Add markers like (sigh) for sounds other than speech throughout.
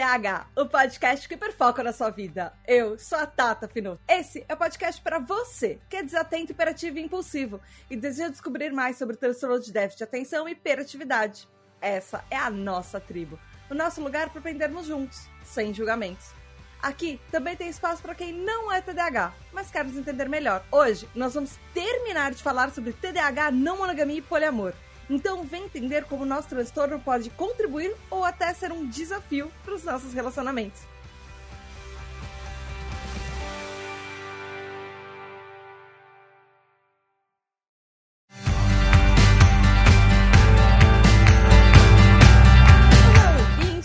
TDAH, o podcast que perfoca na sua vida. Eu sou a Tata Fino. Esse é o podcast para você que é desatento, hiperativo e impulsivo e deseja descobrir mais sobre o transtorno de déficit de atenção e hiperatividade. Essa é a nossa tribo, o nosso lugar para aprendermos juntos, sem julgamentos. Aqui também tem espaço para quem não é TDAH, mas quer nos entender melhor. Hoje nós vamos terminar de falar sobre TDAH, não monogamia e poliamor. Então, vem entender como nosso transtorno pode contribuir ou até ser um desafio para os nossos relacionamentos.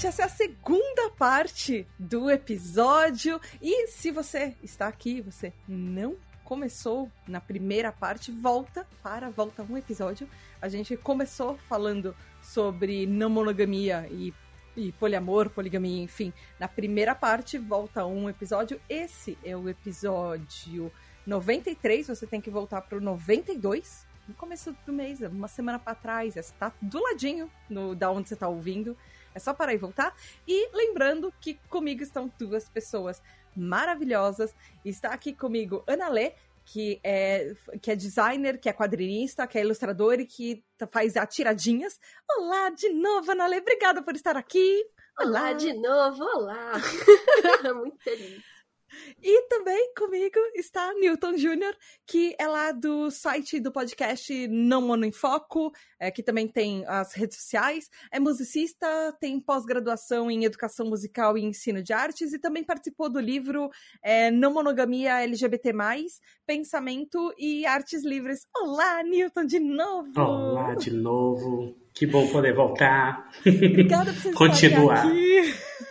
essa é a segunda parte do episódio. E se você está aqui, você não começou na primeira parte, volta para volta um episódio. A gente começou falando sobre não monogamia e, e poliamor, poligamia, enfim. Na primeira parte, volta um episódio. Esse é o episódio 93. Você tem que voltar para o 92. No começo do mês, uma semana para trás, está do ladinho no, da onde você está ouvindo. É só parar e voltar. E lembrando que comigo estão duas pessoas maravilhosas. Está aqui comigo Ana Lê, que é, que é designer, que é quadrinista, que é ilustrador e que faz tiradinhas. Olá de novo, Ana Lê. Obrigada por estar aqui. Olá, olá de novo, olá. (laughs) Muito feliz. E também comigo está Newton Júnior, que é lá do site do podcast Não Mono em Foco, é, que também tem as redes sociais, é musicista, tem pós-graduação em Educação Musical e Ensino de Artes e também participou do livro é, Não Monogamia LGBT+, Pensamento e Artes Livres. Olá, Newton, de novo! Olá, de novo! Que bom poder voltar. Obrigada por você (laughs) Continuar. aqui. (laughs)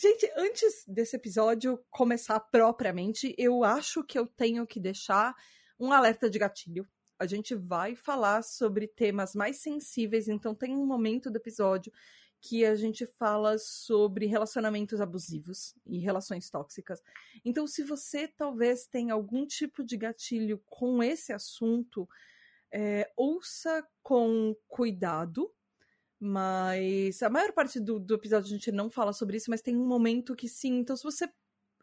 Gente, antes desse episódio começar propriamente, eu acho que eu tenho que deixar um alerta de gatilho. A gente vai falar sobre temas mais sensíveis, então tem um momento do episódio que a gente fala sobre relacionamentos abusivos e relações tóxicas. Então, se você talvez tenha algum tipo de gatilho com esse assunto, é, ouça com cuidado, mas a maior parte do, do episódio a gente não fala sobre isso, mas tem um momento que sim. Então, se você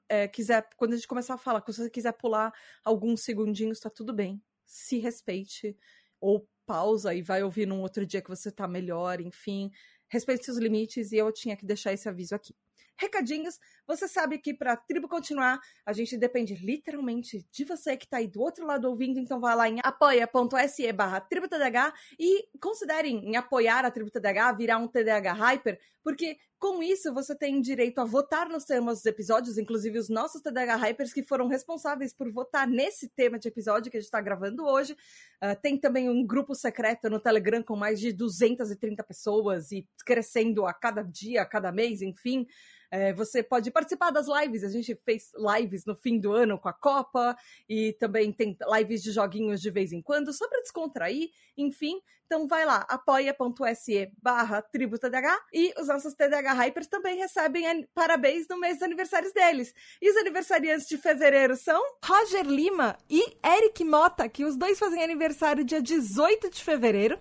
é, quiser, quando a gente começar a falar, se você quiser pular alguns segundinhos, tá tudo bem. Se respeite. Ou pausa e vai ouvir num outro dia que você tá melhor, enfim. Respeite seus limites e eu tinha que deixar esse aviso aqui recadinhos. Você sabe que para a tribo continuar, a gente depende literalmente de você que está aí do outro lado ouvindo, então vá lá em apoia.se barra e considerem em apoiar a tribo TDH, virar um TDH Hyper, porque com isso você tem direito a votar nos temas dos episódios, inclusive os nossos TDH Hypers que foram responsáveis por votar nesse tema de episódio que a gente está gravando hoje. Uh, tem também um grupo secreto no Telegram com mais de 230 pessoas e crescendo a cada dia, a cada mês, enfim. É, você pode participar das lives. A gente fez lives no fim do ano com a Copa e também tem lives de joguinhos de vez em quando, só para descontrair, enfim. Então vai lá, apoia.se barra TDH e os nossos TDH Hypers também recebem parabéns no mês dos aniversários deles. E os aniversariantes de fevereiro são Roger Lima e Eric Mota, que os dois fazem aniversário dia 18 de fevereiro.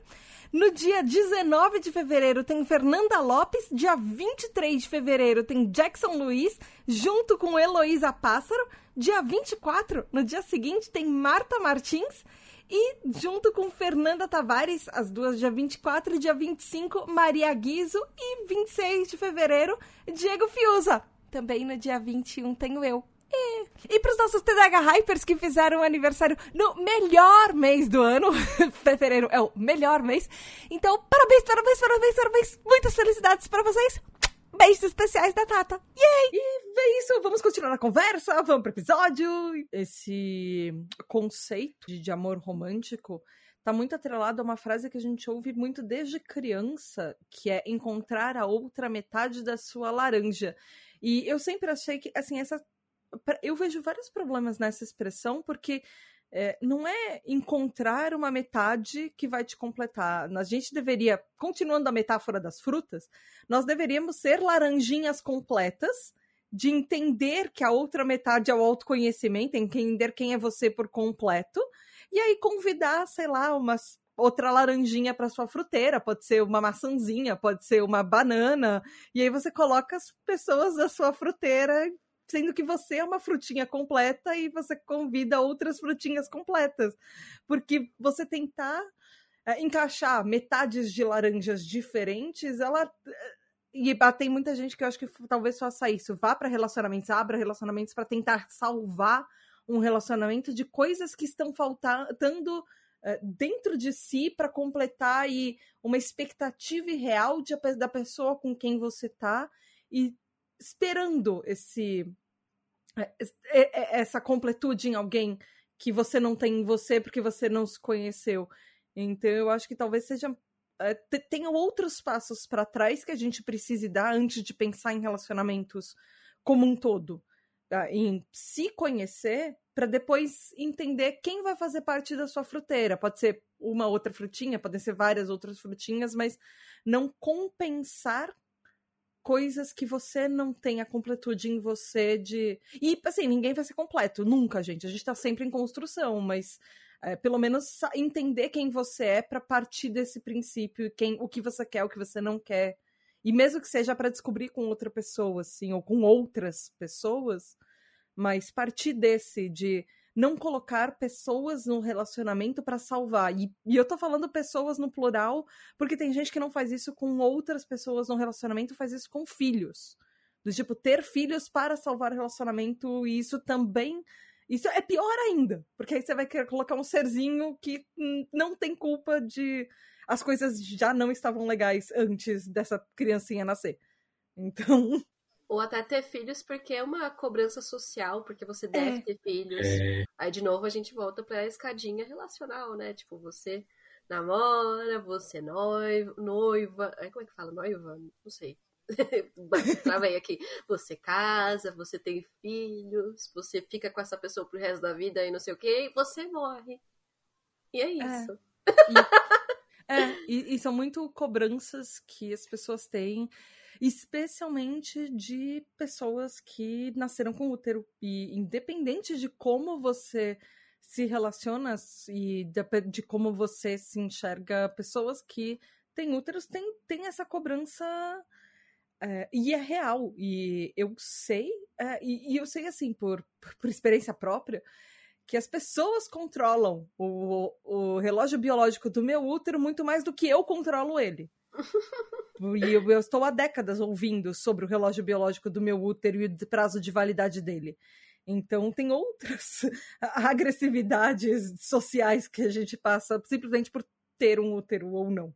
No dia 19 de fevereiro tem Fernanda Lopes, dia 23 de fevereiro tem Jackson Luiz, junto com Heloísa Pássaro. Dia 24, no dia seguinte, tem Marta Martins. E junto com Fernanda Tavares, as duas dia 24 e dia 25, Maria Guizo. E 26 de fevereiro, Diego Fiuza. Também no dia 21 tenho eu, e, e para os nossos TDH Hypers que fizeram aniversário no melhor mês do ano, (laughs) fevereiro é o melhor mês. Então, parabéns, parabéns, parabéns, parabéns. Muitas felicidades para vocês. Beijos especiais da Tata. Yay! E é isso, vamos continuar a conversa, vamos pro episódio. Esse conceito de amor romântico tá muito atrelado a uma frase que a gente ouve muito desde criança, que é encontrar a outra metade da sua laranja. E eu sempre achei que, assim, essa eu vejo vários problemas nessa expressão, porque é, não é encontrar uma metade que vai te completar. A gente deveria, continuando a metáfora das frutas, nós deveríamos ser laranjinhas completas, de entender que a outra metade é o autoconhecimento, entender quem é você por completo, e aí convidar, sei lá, umas outra laranjinha para sua fruteira, pode ser uma maçãzinha, pode ser uma banana, e aí você coloca as pessoas da sua fruteira, sendo que você é uma frutinha completa e você convida outras frutinhas completas, porque você tentar é, encaixar metades de laranjas diferentes, ela e tem muita gente que eu acho que talvez faça isso, vá para relacionamentos, abra relacionamentos para tentar salvar um relacionamento de coisas que estão faltando uh, dentro de si para completar aí uma expectativa real de, da pessoa com quem você tá. E esperando esse eh, essa completude em alguém que você não tem em você porque você não se conheceu. Então eu acho que talvez seja uh, tenha outros passos para trás que a gente precise dar antes de pensar em relacionamentos como um todo. Tá? em se conhecer para depois entender quem vai fazer parte da sua fruteira. Pode ser uma outra frutinha, podem ser várias outras frutinhas, mas não compensar coisas que você não tem a completude em você de. E assim, ninguém vai ser completo, nunca, gente. A gente tá sempre em construção, mas é, pelo menos entender quem você é para partir desse princípio, quem, o que você quer, o que você não quer. E mesmo que seja para descobrir com outra pessoa, assim, ou com outras pessoas, mas partir desse de não colocar pessoas no relacionamento para salvar. E, e, eu tô falando pessoas no plural, porque tem gente que não faz isso com outras pessoas no relacionamento, faz isso com filhos. Do tipo, ter filhos para salvar o relacionamento, e isso também. Isso é pior ainda, porque aí você vai querer colocar um serzinho que não tem culpa de as coisas já não estavam legais antes dessa criancinha nascer. Então. (laughs) Ou até ter filhos porque é uma cobrança social, porque você deve é. ter filhos. É. Aí de novo a gente volta pra escadinha relacional, né? Tipo, você namora, você noiva, noiva. Como é que fala? Noiva? Não sei. (laughs) Travei aqui. Você casa, você tem filhos, você fica com essa pessoa pro resto da vida e não sei o que, e você morre. E é, é. isso. É. É, e, e, são muito cobranças que as pessoas têm, especialmente de pessoas que nasceram com útero. E independente de como você se relaciona e de, de como você se enxerga, pessoas que têm úteros têm, têm essa cobrança. É, e é real. E eu sei, é, e, e, eu sei assim, por, por experiência própria, que as pessoas controlam o, o relógio biológico do meu útero muito mais do que eu controlo ele. E eu, eu, estou há décadas ouvindo sobre o relógio biológico do meu útero e o prazo de validade dele. Então, tem outras (laughs) agressividades sociais que a gente passa simplesmente por ter um útero ou não.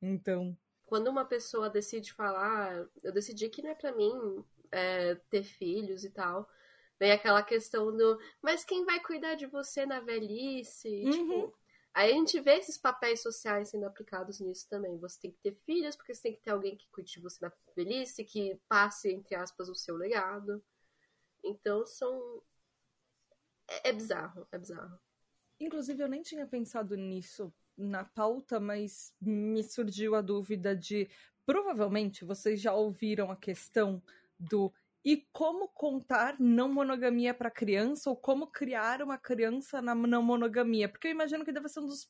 Então. Quando uma pessoa decide falar, eu decidi que não é para mim é, ter filhos e tal Vem aquela questão do, mas quem vai cuidar de você na velhice? Uhum. Tipo, aí a gente vê esses papéis sociais sendo aplicados nisso também. Você tem que ter filhos, porque você tem que ter alguém que cuide de você na velhice, que passe, entre aspas, o seu legado. Então são. É, é bizarro, é bizarro. Inclusive, eu nem tinha pensado nisso na pauta, mas me surgiu a dúvida de. Provavelmente vocês já ouviram a questão do e como contar não monogamia para criança ou como criar uma criança na não monogamia, porque eu imagino que deve ser um dos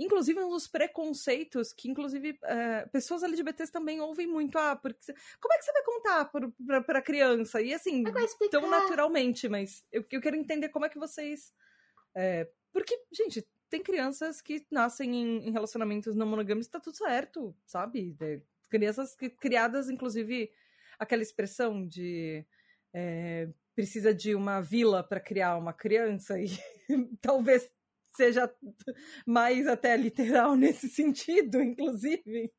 inclusive um dos preconceitos que inclusive é, pessoas LGBTs também ouvem muito. Ah porque como é que você vai contar para criança? E assim tão naturalmente mas eu, eu quero entender como é que vocês é, porque gente tem crianças que nascem em, em relacionamentos não monogâmicos tá tudo certo sabe? É, crianças que, criadas inclusive aquela expressão de é, precisa de uma vila para criar uma criança, e (laughs) talvez seja mais até literal nesse sentido, inclusive.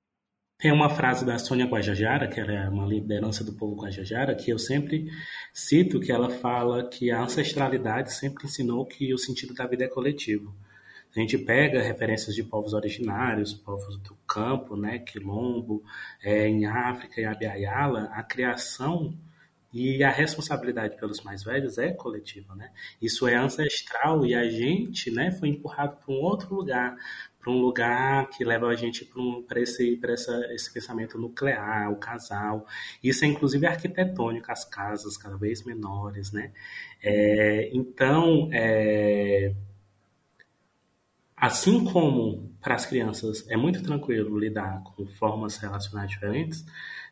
Tem uma frase da Sônia Guajajara, que é uma liderança do povo Guajajara, que eu sempre cito, que ela fala que a ancestralidade sempre ensinou que o sentido da vida é coletivo. A gente pega referências de povos originários, povos do campo, né, quilombo, é, em África e Abiayala, a criação e a responsabilidade pelos mais velhos é coletiva, né? Isso é ancestral e a gente, né, foi empurrado para um outro lugar, para um lugar que leva a gente para um, esse, essa, esse pensamento nuclear, o casal. Isso é inclusive arquitetônico, as casas cada vez menores, né? É, então, é, Assim como para as crianças é muito tranquilo lidar com formas relacionais diferentes,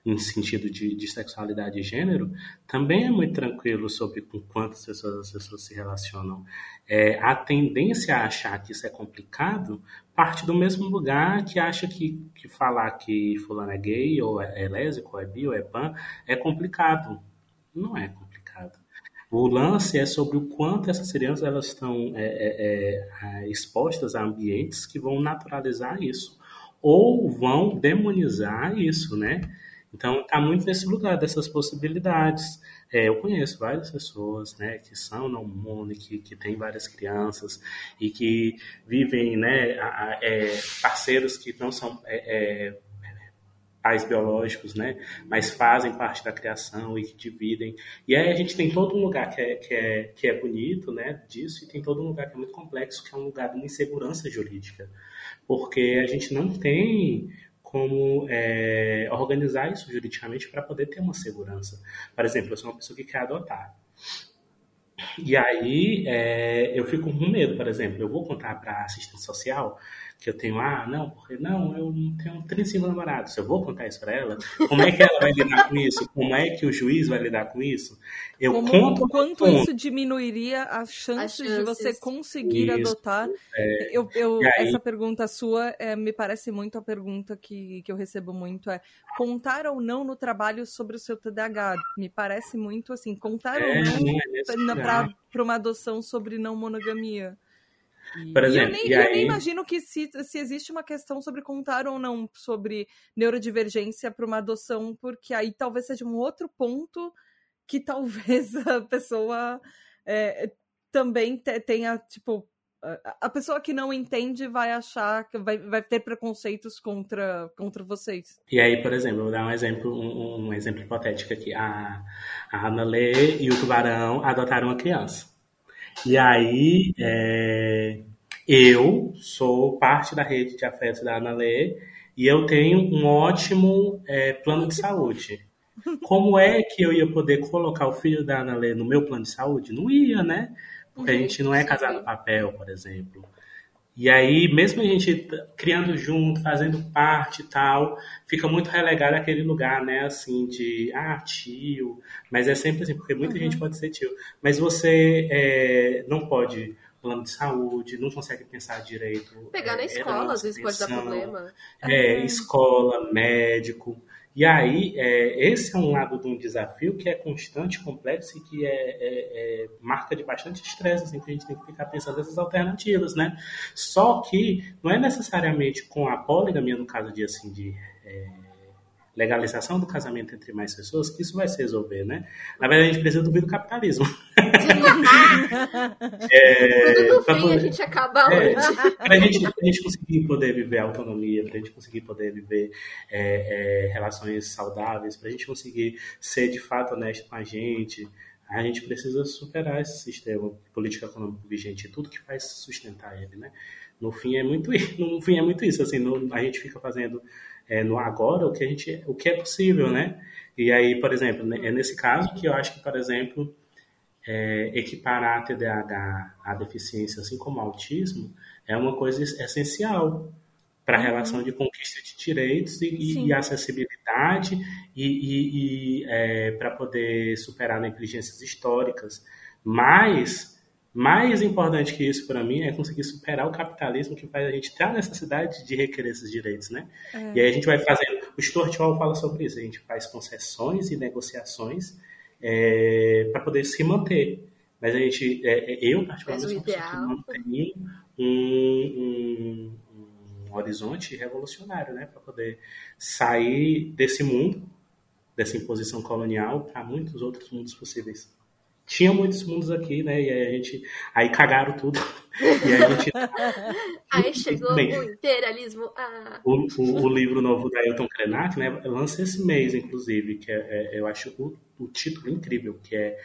em sentido de, de sexualidade e gênero, também é muito tranquilo sobre com quantas pessoas as pessoas se relacionam. É, a tendência a achar que isso é complicado parte do mesmo lugar que acha que, que falar que fulano é gay, ou é, é lésbico, ou é bi, ou é pan, é complicado. Não é complicado. O lance é sobre o quanto essas crianças elas estão é, é, é expostas a ambientes que vão naturalizar isso ou vão demonizar isso, né? Então, está muito nesse lugar dessas possibilidades. É, eu conheço várias pessoas né, que são não mono, que, que têm várias crianças e que vivem, né, a, a, é, parceiros que não são é, é, pais biológicos, né, mas fazem parte da criação e que dividem. E aí a gente tem todo um lugar que é, que é, que é bonito né, disso e tem todo um lugar que é muito complexo, que é um lugar de uma insegurança jurídica. Porque a gente não tem como é, organizar isso juridicamente para poder ter uma segurança. Por exemplo, eu sou uma pessoa que quer adotar. E aí é, eu fico com medo, por exemplo, eu vou contar para a assistente social que eu tenho, ah, não, porque não, eu tenho 35 namorados, eu vou contar isso para ela, como é que ela vai lidar com isso? Como é que o juiz vai lidar com isso? Eu como, conto. Quanto conto. isso diminuiria as chances, as chances. de você conseguir isso, adotar? É, eu, eu aí... Essa pergunta sua é, me parece muito a pergunta que, que eu recebo muito: é contar ou não no trabalho sobre o seu TDAH? Me parece muito assim, contar é, ou não é para uma adoção sobre não monogamia. Por exemplo, e eu, nem, aí... nem imagino que se, se existe uma questão sobre contar ou não sobre neurodivergência para uma adoção, porque aí talvez seja um outro ponto que talvez (laughs) a pessoa é, também tenha, tipo, a pessoa que não entende vai achar que vai, vai ter preconceitos contra, contra vocês. E aí, por exemplo, vou dar um exemplo, um, um exemplo hipotético aqui. A, a Ana Lê e o Tubarão adotaram uma criança. E aí, é, eu sou parte da rede de afetos da Analê e eu tenho um ótimo é, plano de saúde. Como é que eu ia poder colocar o filho da Analê no meu plano de saúde? Não ia, né? Porque a uhum, gente não é casado no papel, por exemplo. E aí, mesmo a gente criando junto, fazendo parte e tal, fica muito relegado aquele lugar, né, assim, de, ah, tio. Mas é sempre assim, porque muita uhum. gente pode ser tio. Mas você é, não pode plano de saúde, não consegue pensar direito. Pegar é, na escola, às vezes pode dar problema. É, escola, médico. E aí, é, esse é um lado de um desafio que é constante, complexo e que é, é, é marca de bastante estresse, assim, que a gente tem que ficar pensando nessas alternativas, né? Só que não é necessariamente com a poligamia, no caso de, assim, de é, legalização do casamento entre mais pessoas que isso vai se resolver, né? Na verdade, a gente precisa do do capitalismo. (laughs) é, Tudo no fim poder, a gente acaba é, para a gente, gente conseguir poder viver autonomia, para a gente conseguir poder viver é, é, relações saudáveis, para a gente conseguir ser de fato honesto com a gente, a gente precisa superar esse sistema político econômico vigente, tudo que faz sustentar ele, né? No fim é muito, (laughs) no fim é muito isso, assim, no, a gente fica fazendo é, no agora o que a gente, o que é possível, né? E aí, por exemplo, né, é nesse caso que eu acho que, por exemplo, é, equiparar a TDAH à deficiência, assim como ao autismo, é uma coisa essencial para a uhum. relação de conquista de direitos e, e acessibilidade e, e, e é, para poder superar negligências históricas. Mas mais importante que isso para mim é conseguir superar o capitalismo que faz a gente ter a necessidade de requerer esses direitos, né? É. E aí a gente vai fazendo. O Stuart Hall fala sobre isso. A gente faz concessões e negociações é, para poder se manter. Mas a gente, é, é eu particularmente, sou que mantém um, um, um horizonte revolucionário, né? Para poder sair desse mundo, dessa imposição colonial, para muitos outros mundos possíveis tinha muitos mundos aqui, né? E aí a gente. Aí cagaram tudo. E a gente. (laughs) aí chegou o imperialismo. Ah. O, o, o, livro novo da Ailton Krenak, né? Lança esse mês, inclusive, que é, é eu acho o, o, título incrível, que é,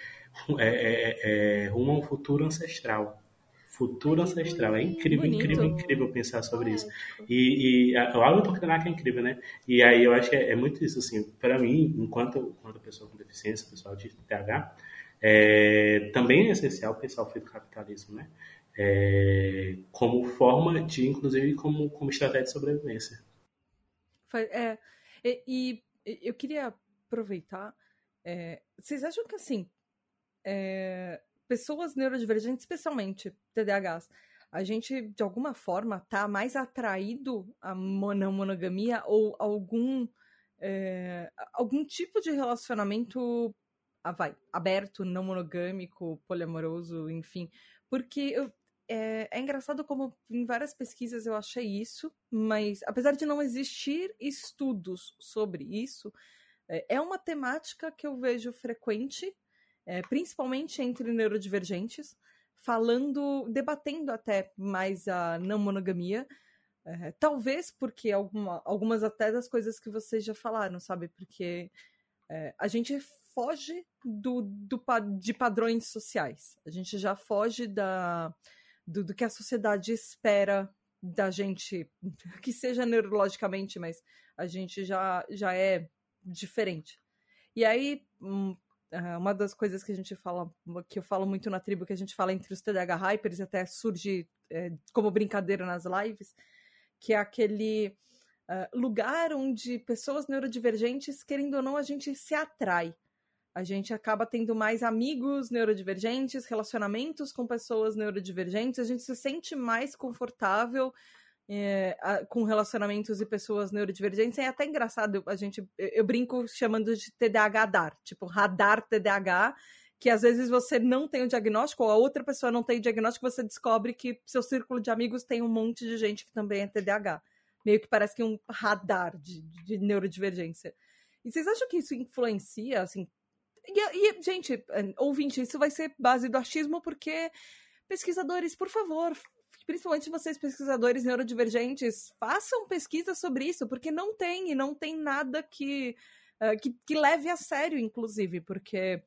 é, é, é Rumo a um Futuro Ancestral. Futuro ancestral. É incrível, Bonito. incrível, incrível pensar sobre isso. E, e a, o Ailton Krenak é incrível, né? E aí eu acho que é, é muito isso, assim, para mim, enquanto, enquanto pessoa com deficiência, pessoal de TH, é, também é essencial pensar o fim do capitalismo, né? é, como forma de, inclusive, como, como estratégia de sobrevivência. É, e, e eu queria aproveitar. É, vocês acham que assim, é, pessoas neurodivergentes, especialmente TDAHs, a gente de alguma forma tá mais atraído à não monogamia ou algum é, algum tipo de relacionamento vai, aberto, não monogâmico, poliamoroso, enfim, porque eu, é, é, engraçado como em várias pesquisas eu achei isso, mas apesar de não existir estudos sobre isso, é, é uma temática que eu vejo frequente, é, principalmente entre neurodivergentes, falando, debatendo até mais a não monogamia. É, talvez porque alguma, algumas até das coisas que vocês já falaram, sabe? Porque é, a gente foge do, do, de padrões sociais. A gente já foge da do, do que a sociedade espera da gente, (laughs) que seja neurologicamente, mas a gente já, já é diferente. E aí, hum, é, uma das coisas que a gente fala, que eu falo muito na tribo, que a gente fala entre os TDAH Hypers, até surge é, como brincadeira nas lives, que é aquele uh, lugar onde pessoas neurodivergentes, querendo ou não, a gente se atrai a gente acaba tendo mais amigos neurodivergentes, relacionamentos com pessoas neurodivergentes, a gente se sente mais confortável é, a, com relacionamentos e pessoas neurodivergentes. É até engraçado, a gente, eu, eu brinco chamando de TDAH dar, tipo radar TDAH, que às vezes você não tem o diagnóstico, ou a outra pessoa não tem o diagnóstico, você descobre que seu círculo de amigos tem um monte de gente que também é TDAH. Meio que parece que um radar de, de neurodivergência. E vocês acham que isso influencia, assim, e, e, gente, eh, ouvinte, isso vai ser base do achismo, porque pesquisadores, por favor, principalmente vocês pesquisadores neurodivergentes, façam pesquisa sobre isso, porque não tem, e não tem nada que, uh, que, que, leve a sério, inclusive, porque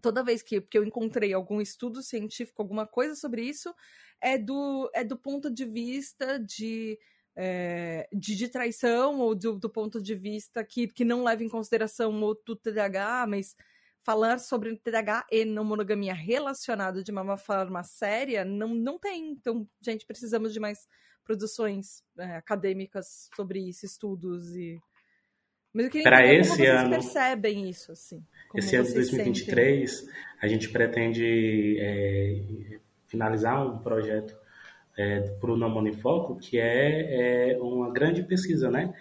toda vez que, que eu encontrei algum estudo científico, alguma coisa sobre isso, é do, é do ponto de vista de. É, de, de, traição ou do, do, ponto de vista que, que não leva em consideração o do TDAH, mas falar sobre TDAH e não monogamia relacionado de uma forma séria, não, não tem. Então, gente, precisamos de mais produções é, acadêmicas sobre isso, estudos e. Mas eu queria Para esse como vocês ano, percebem isso, assim. Esse ano de 2023, sentem. a gente pretende é, finalizar um projeto é, para o Não Monofoco, que é, é uma grande pesquisa, né?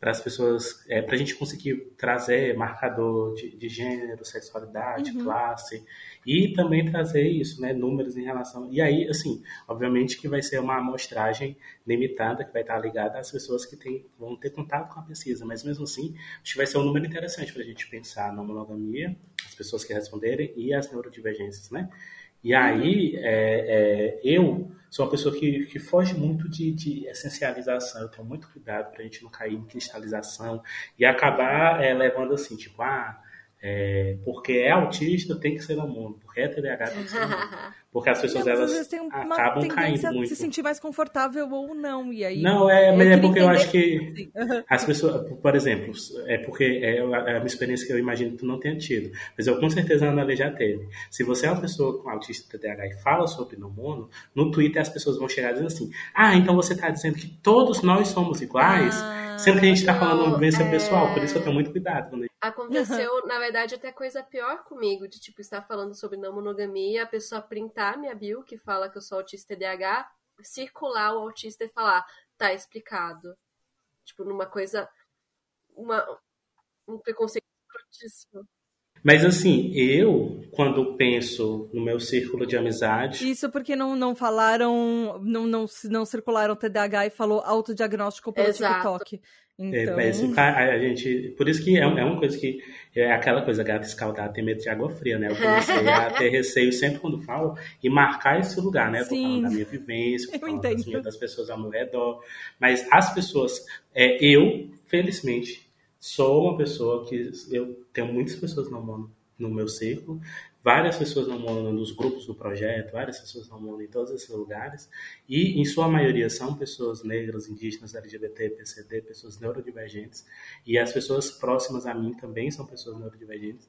Para as pessoas, é, para a gente conseguir trazer marcador de, de gênero, sexualidade, uhum. classe e também trazer isso, né, números em relação. E aí, assim, obviamente que vai ser uma amostragem limitada que vai estar ligada às pessoas que tem, vão ter contato com a pesquisa, mas mesmo assim, acho que vai ser um número interessante para a gente pensar na monogamia, as pessoas que responderem e as neurodivergências, né? E aí, é, é, eu sou uma pessoa que, que foge muito de, de essencialização. Eu tenho muito cuidado para a gente não cair em cristalização e acabar é, levando assim, tipo, ah, é, porque é autista tem que ser no mundo, porque é TDAH tem que ser no mundo. (laughs) Porque as pessoas não, elas acabam caindo muito. se sentir mais confortável ou não. E aí, não, é, mas é porque entender... eu acho que as pessoas, por exemplo, é porque é, é uma experiência que eu imagino que tu não tenha tido. Mas eu com certeza a Ana já teve. Se você é uma pessoa com autista TDAH e fala sobre no mundo, no Twitter as pessoas vão chegar dizendo assim: Ah, então você está dizendo que todos nós somos iguais? Ah, sendo que a gente está falando uma vivência é... pessoal, por isso eu tenho muito cuidado quando Aconteceu, na verdade, até coisa pior comigo, de tipo, estar falando sobre não monogamia, a pessoa printar minha bio, que fala que eu sou autista TDAH, circular o autista e falar, tá explicado. Tipo, numa coisa. Uma, um preconceito escrotíssimo. Mas assim, eu, quando penso no meu círculo de amizade. Isso porque não, não falaram, não, não, não circularam TDAH e falou autodiagnóstico pelo Exato. TikTok. É, então... É, a, gente, por isso que é, é, uma coisa que é aquela coisa, gata escaldada tem medo de água fria, né? Eu comecei a ter (laughs) receio sempre quando falo e marcar esse lugar, né? Eu tô Sim. falando da minha vivência, eu falando das, minhas, das pessoas ao meu redor. Mas as pessoas, é, eu, felizmente, sou uma pessoa que eu tenho muitas pessoas no, no meu círculo, várias pessoas no mundo, nos grupos do projeto, várias pessoas no mundo, em todos esses lugares, e em sua maioria são pessoas negras, indígenas, LGBT, PCD, pessoas neurodivergentes, e as pessoas próximas a mim também são pessoas neurodivergentes,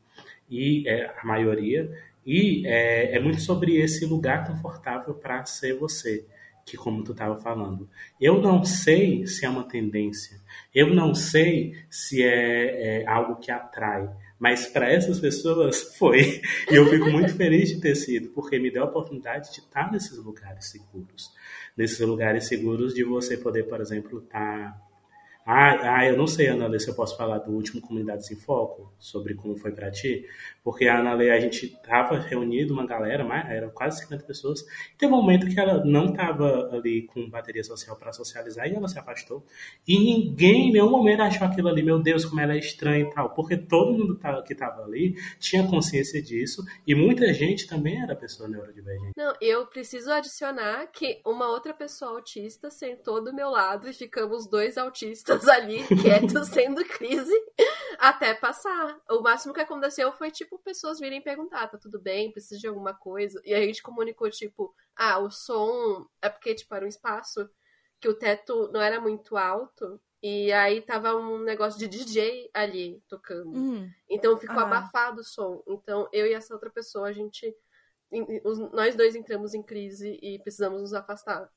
e é, a maioria, E é, é muito sobre esse lugar confortável para ser você, que como tu estava falando. Eu não sei se é uma tendência, eu não sei se é, é algo que atrai, mas para essas pessoas foi. E eu fico muito feliz de ter sido, porque me deu a oportunidade de estar nesses lugares seguros. Nesses lugares seguros de você poder, por exemplo, estar ah, ah, eu não sei, Ana Lê, se eu posso falar do último Comunidades em Foco, sobre como foi para ti, porque a Ana Lê, a gente estava reunido, uma galera, eram quase 50 pessoas, e teve um momento que ela não estava ali com bateria social para socializar e ela se afastou. E ninguém em nenhum momento achou aquilo ali, meu Deus, como ela é estranha e tal, porque todo mundo que estava ali tinha consciência disso e muita gente também era pessoa neurodivergente. Não, eu preciso adicionar que uma outra pessoa autista sentou do meu lado e ficamos dois autistas ali quietos, (laughs) sendo crise, até passar. O máximo que aconteceu foi, tipo, pessoas virem perguntar, tá tudo bem, precisa de alguma coisa. E a gente comunicou, tipo, ah, o som é porque, tipo, era um espaço que o teto não era muito alto. E aí tava um negócio de DJ ali tocando. Hum. Então ficou ah. abafado o som. Então eu e essa outra pessoa, a gente. Nós dois entramos em crise e precisamos nos afastar.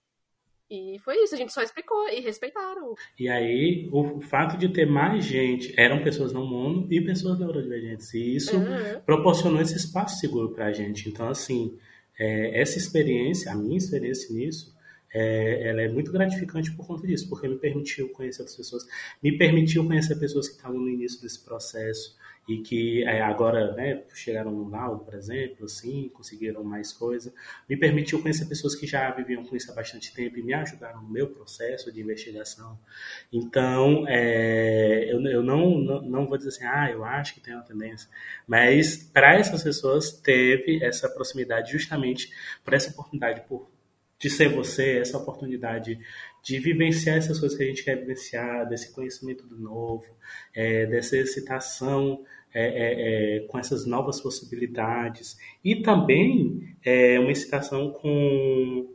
E foi isso, a gente só explicou e respeitaram. E aí, o, fato de ter mais gente, eram pessoas não mono e pessoas neurodivergentes. E isso uhum. proporcionou esse espaço seguro pra gente. Então, assim, é, essa experiência, a minha experiência nisso, é, ela é muito gratificante por conta disso, porque me permitiu conhecer outras pessoas, me permitiu conhecer pessoas que estavam no início desse processo, e que é, agora né, chegaram no laudo, por exemplo, assim, conseguiram mais coisa, me permitiu conhecer pessoas que já viviam com isso há bastante tempo e me ajudaram no meu processo de investigação. Então, é, eu, eu não, não, não, vou dizer assim, ah, eu acho que tem uma tendência, mas para essas pessoas teve essa proximidade justamente por essa oportunidade por, de ser você, essa oportunidade de vivenciar essas coisas que a gente quer vivenciar, desse conhecimento do novo, é, dessa excitação é, é, é, com essas novas possibilidades e também é, uma excitação com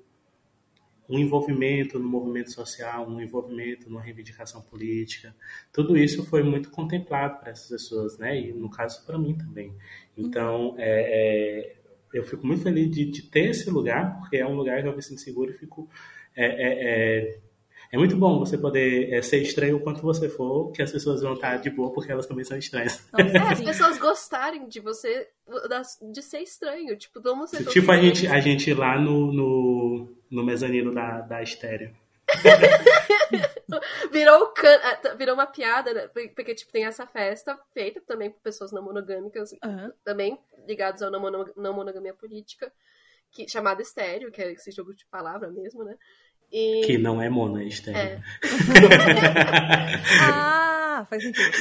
um envolvimento no movimento social, um envolvimento numa reivindicação política. Tudo isso foi muito contemplado para essas pessoas, né? E no caso para mim também. Então, é, eu fico muito feliz de, de, ter esse lugar, porque é um lugar que eu me sinto seguro e fico é, é, é, é muito bom você poder é, ser estranho o quanto você for, que as pessoas vão estar de boa porque elas também são estranhas. é, as (laughs) pessoas gostarem de você, de ser estranho. Tipo, vamos ser Tipo a gente, a gente lá no, no, no mezanino da, da estéreo. (laughs) virou, can... Ah, virou uma piada, né? porque tipo, tem essa festa feita também por pessoas não monogâmicas, uhum. também ligados à não monogamia política, que, chamada estéreo, que é esse jogo de palavra mesmo, né? E... Que não é mono, é estéreo. É. (laughs) ah, faz sentido.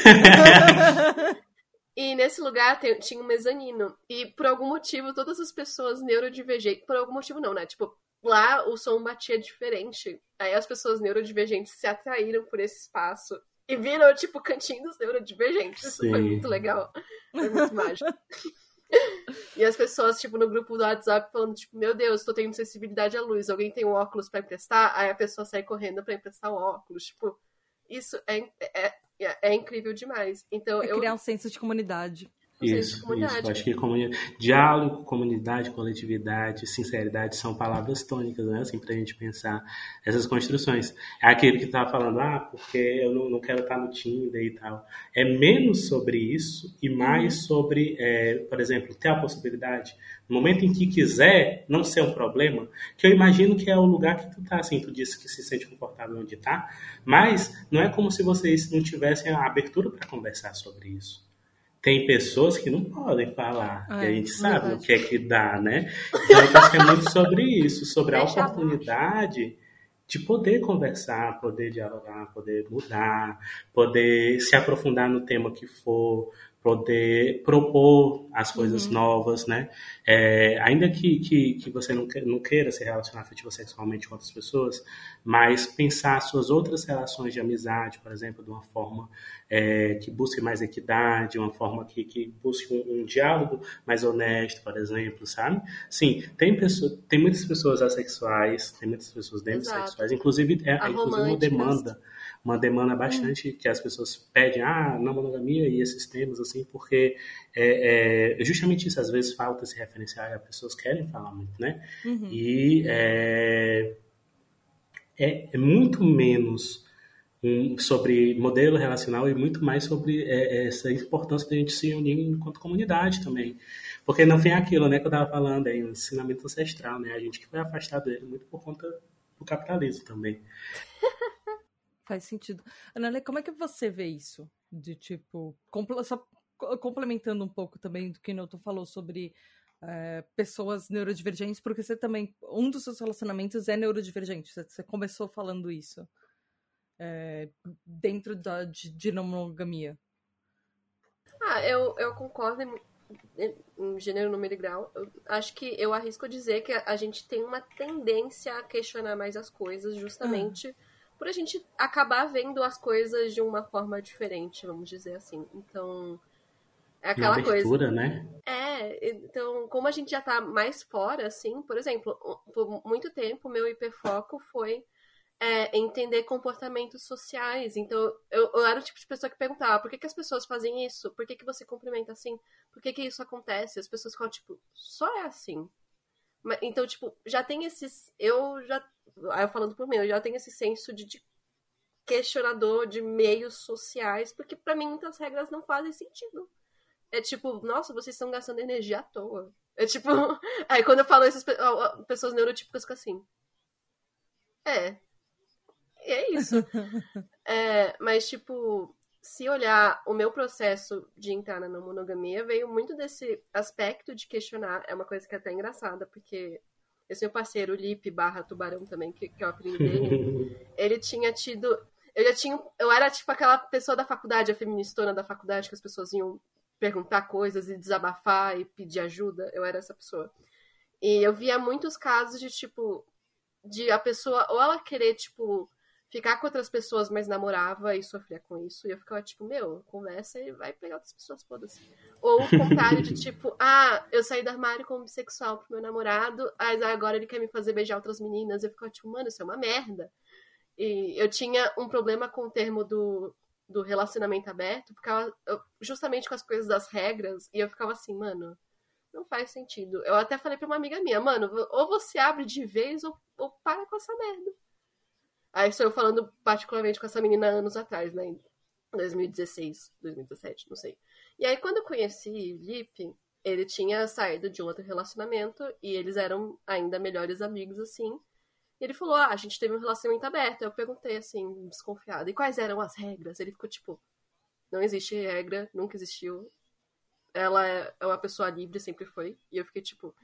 E nesse lugar tem, tinha um mezanino. E por algum motivo, todas as pessoas neurodivergentes. Por algum motivo, não, né? Tipo, lá o som batia diferente. Aí as pessoas neurodivergentes se atraíram por esse espaço. E viram, tipo, cantinhos dos neurodivergentes. Isso foi muito legal. Foi muito mágico. (laughs) E as pessoas, tipo, no grupo do WhatsApp falando, tipo, meu Deus, tô tendo sensibilidade à luz, alguém tem um óculos para emprestar? Aí a pessoa sai correndo para emprestar o óculos. Tipo, isso é, é, é, é incrível demais. Então, é eu... criar um senso de comunidade. Isso, isso. Acho que comunidade, diálogo, comunidade, coletividade, sinceridade são palavras tônicas, né? Assim, para a gente pensar essas construções. É aquele que estava falando, ah, porque eu não, não, quero estar no Tinder e tal. É menos sobre isso e mais uhum. sobre, é, por exemplo, ter a possibilidade, no momento em que quiser, não ser um problema, que eu imagino que é o lugar que tu tá, assim, tu disse que se sente confortável onde tá, mas não é como se vocês não tivessem a abertura para conversar sobre isso tem pessoas que não podem falar. É, e a gente sabe o que é que dá, né? Então, acho que é muito sobre isso, sobre a oportunidade de poder conversar, poder dialogar, poder mudar, poder se aprofundar no tema que for, poder propor as coisas uhum. novas, né? É, ainda que, que, que você não, que, não queira se relacionar afetivo sexualmente com outras pessoas, mas pensar suas outras relações de amizade, por exemplo, de uma forma é, que busque mais equidade, uma forma que, que busque um, um, diálogo mais honesto, por exemplo, sabe? Sim, tem, pessoa, tem muitas pessoas assexuais, tem muitas pessoas demissexuais, inclusive é inclusive uma demanda uma demanda bastante hum. que as pessoas pedem, ah, na monogamia e esses temas, assim, porque é, é, justamente isso, às vezes falta esse referencial, as pessoas querem falar muito, né? Uhum. E é, é, é, muito menos um, sobre modelo relacional e muito mais sobre é, essa importância de a gente se unir enquanto comunidade também. Porque não tem aquilo, né, que eu estava falando, é um ensinamento ancestral, né? A gente que foi afastado dele muito por conta do capitalismo também. (laughs) Faz sentido. Ana, como é que você vê isso? De tipo, só complementando um pouco também do que o tu falou sobre é, pessoas neurodivergentes, porque você também, um dos seus relacionamentos é neurodivergente, você, você começou falando isso é, dentro da, de, de não monogamia. Ah, eu, eu concordo em, em gênero, número e grau. Eu acho que eu arrisco dizer que a, a gente tem uma tendência a questionar mais as coisas, justamente. Ah por a gente acabar vendo as coisas de uma forma diferente, vamos dizer assim. Então, é aquela uma abertura, coisa. né? É, então, como a gente já tá mais fora, assim, por exemplo, por muito tempo, meu hiperfoco foi é, entender comportamentos sociais. Então, eu, eu, era o tipo de pessoa que perguntava por que, que as pessoas fazem isso? Por que, que você cumprimenta assim? Por que, que isso acontece? As pessoas ficam, tipo, só é assim. Então, tipo, já tem esses. Eu já aí eu falando por mim, eu já tenho esse senso de, de questionador de meios sociais, porque para mim muitas regras não fazem sentido. É tipo, nossa, vocês estão gastando energia à toa. É tipo, (laughs) aí quando eu falo essas pessoas neurotípicas ficam assim. É. E é isso. (laughs) é, mas, tipo, se olhar o meu processo de entrar na não monogamia, veio muito desse aspecto de questionar. É uma coisa que é até engraçada, porque esse meu parceiro, Lipe barra Tubarão também, que, que é o apelido dele, ele tinha tido. Eu já tinha. Eu era tipo aquela pessoa da faculdade, a feministona da faculdade, que as pessoas iam perguntar coisas e desabafar e pedir ajuda. Eu era essa pessoa. E eu via muitos casos de, tipo, de a pessoa, ou ela querer, tipo, ficar com outras pessoas, mas namorava e sofria com isso. E eu ficava tipo, meu, conversa e vai pegar outras pessoas, foda-se. Ou o contrário de (laughs) tipo, ah, eu saí do armário como bissexual pro meu namorado, mas agora ele quer me fazer beijar outras meninas. Eu ficava tipo, mano, isso é uma merda. E eu tinha um problema com o termo do, do relacionamento aberto, porque justamente com as coisas das regras, e eu ficava assim, mano, não faz sentido. Eu até falei pra uma amiga minha, mano, ou você abre de vez ou, ou para com essa merda. Aí estou eu falando particularmente com essa menina anos atrás, né? Em 2016, 2017, não sei. E aí, quando eu conheci Lipe, ele tinha saído de um outro relacionamento e eles eram ainda melhores amigos, assim. E ele falou: Ah, a gente teve um relacionamento aberto. Eu perguntei, assim, desconfiada: E quais eram as regras? Ele ficou tipo: Não existe regra, nunca existiu. Ela é, é uma pessoa livre, sempre foi. E eu fiquei tipo: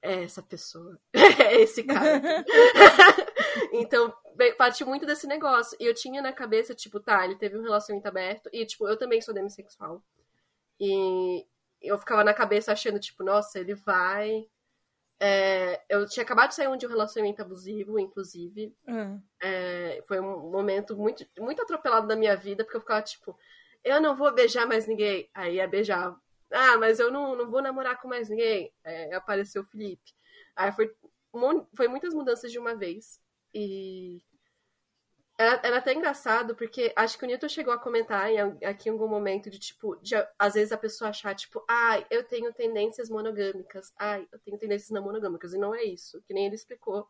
É essa pessoa. (laughs) é esse cara. (laughs) Então, partiu muito desse negócio. E eu tinha na cabeça, tipo, tá, ele teve um relacionamento aberto. E, tipo, eu também sou demissexual. E eu ficava na cabeça achando, tipo, nossa, ele vai. É, eu tinha acabado de sair de um relacionamento abusivo, inclusive. Uhum. É, foi um momento muito, muito atropelado da minha vida, porque eu ficava, tipo, eu não vou beijar mais ninguém. Aí ia beijar. Ah, mas eu não, não vou namorar com mais ninguém. É, apareceu o Felipe. Aí foi, foi muitas mudanças de uma vez. E era, era, até engraçado, porque acho que o Newton chegou a comentar em, aqui em algum momento de, tipo, de, às vezes a pessoa achar, tipo, ai, ah, eu tenho tendências monogâmicas, ai, eu tenho tendências não monogâmicas, e não é isso, que nem ele explicou,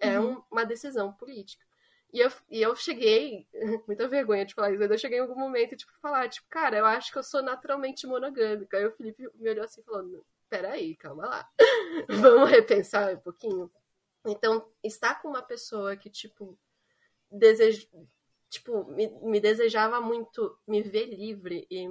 é uhum. um, uma decisão política. E eu, e eu cheguei, (laughs) muita vergonha de falar isso, mas eu cheguei em algum momento, tipo, falar, tipo, cara, eu acho que eu sou naturalmente monogâmica. Aí o Felipe me olhou assim, falando, peraí, calma lá, (laughs) vamos repensar um pouquinho. Então, estar com uma pessoa que, tipo, deseja, tipo, me, me desejava muito me ver livre e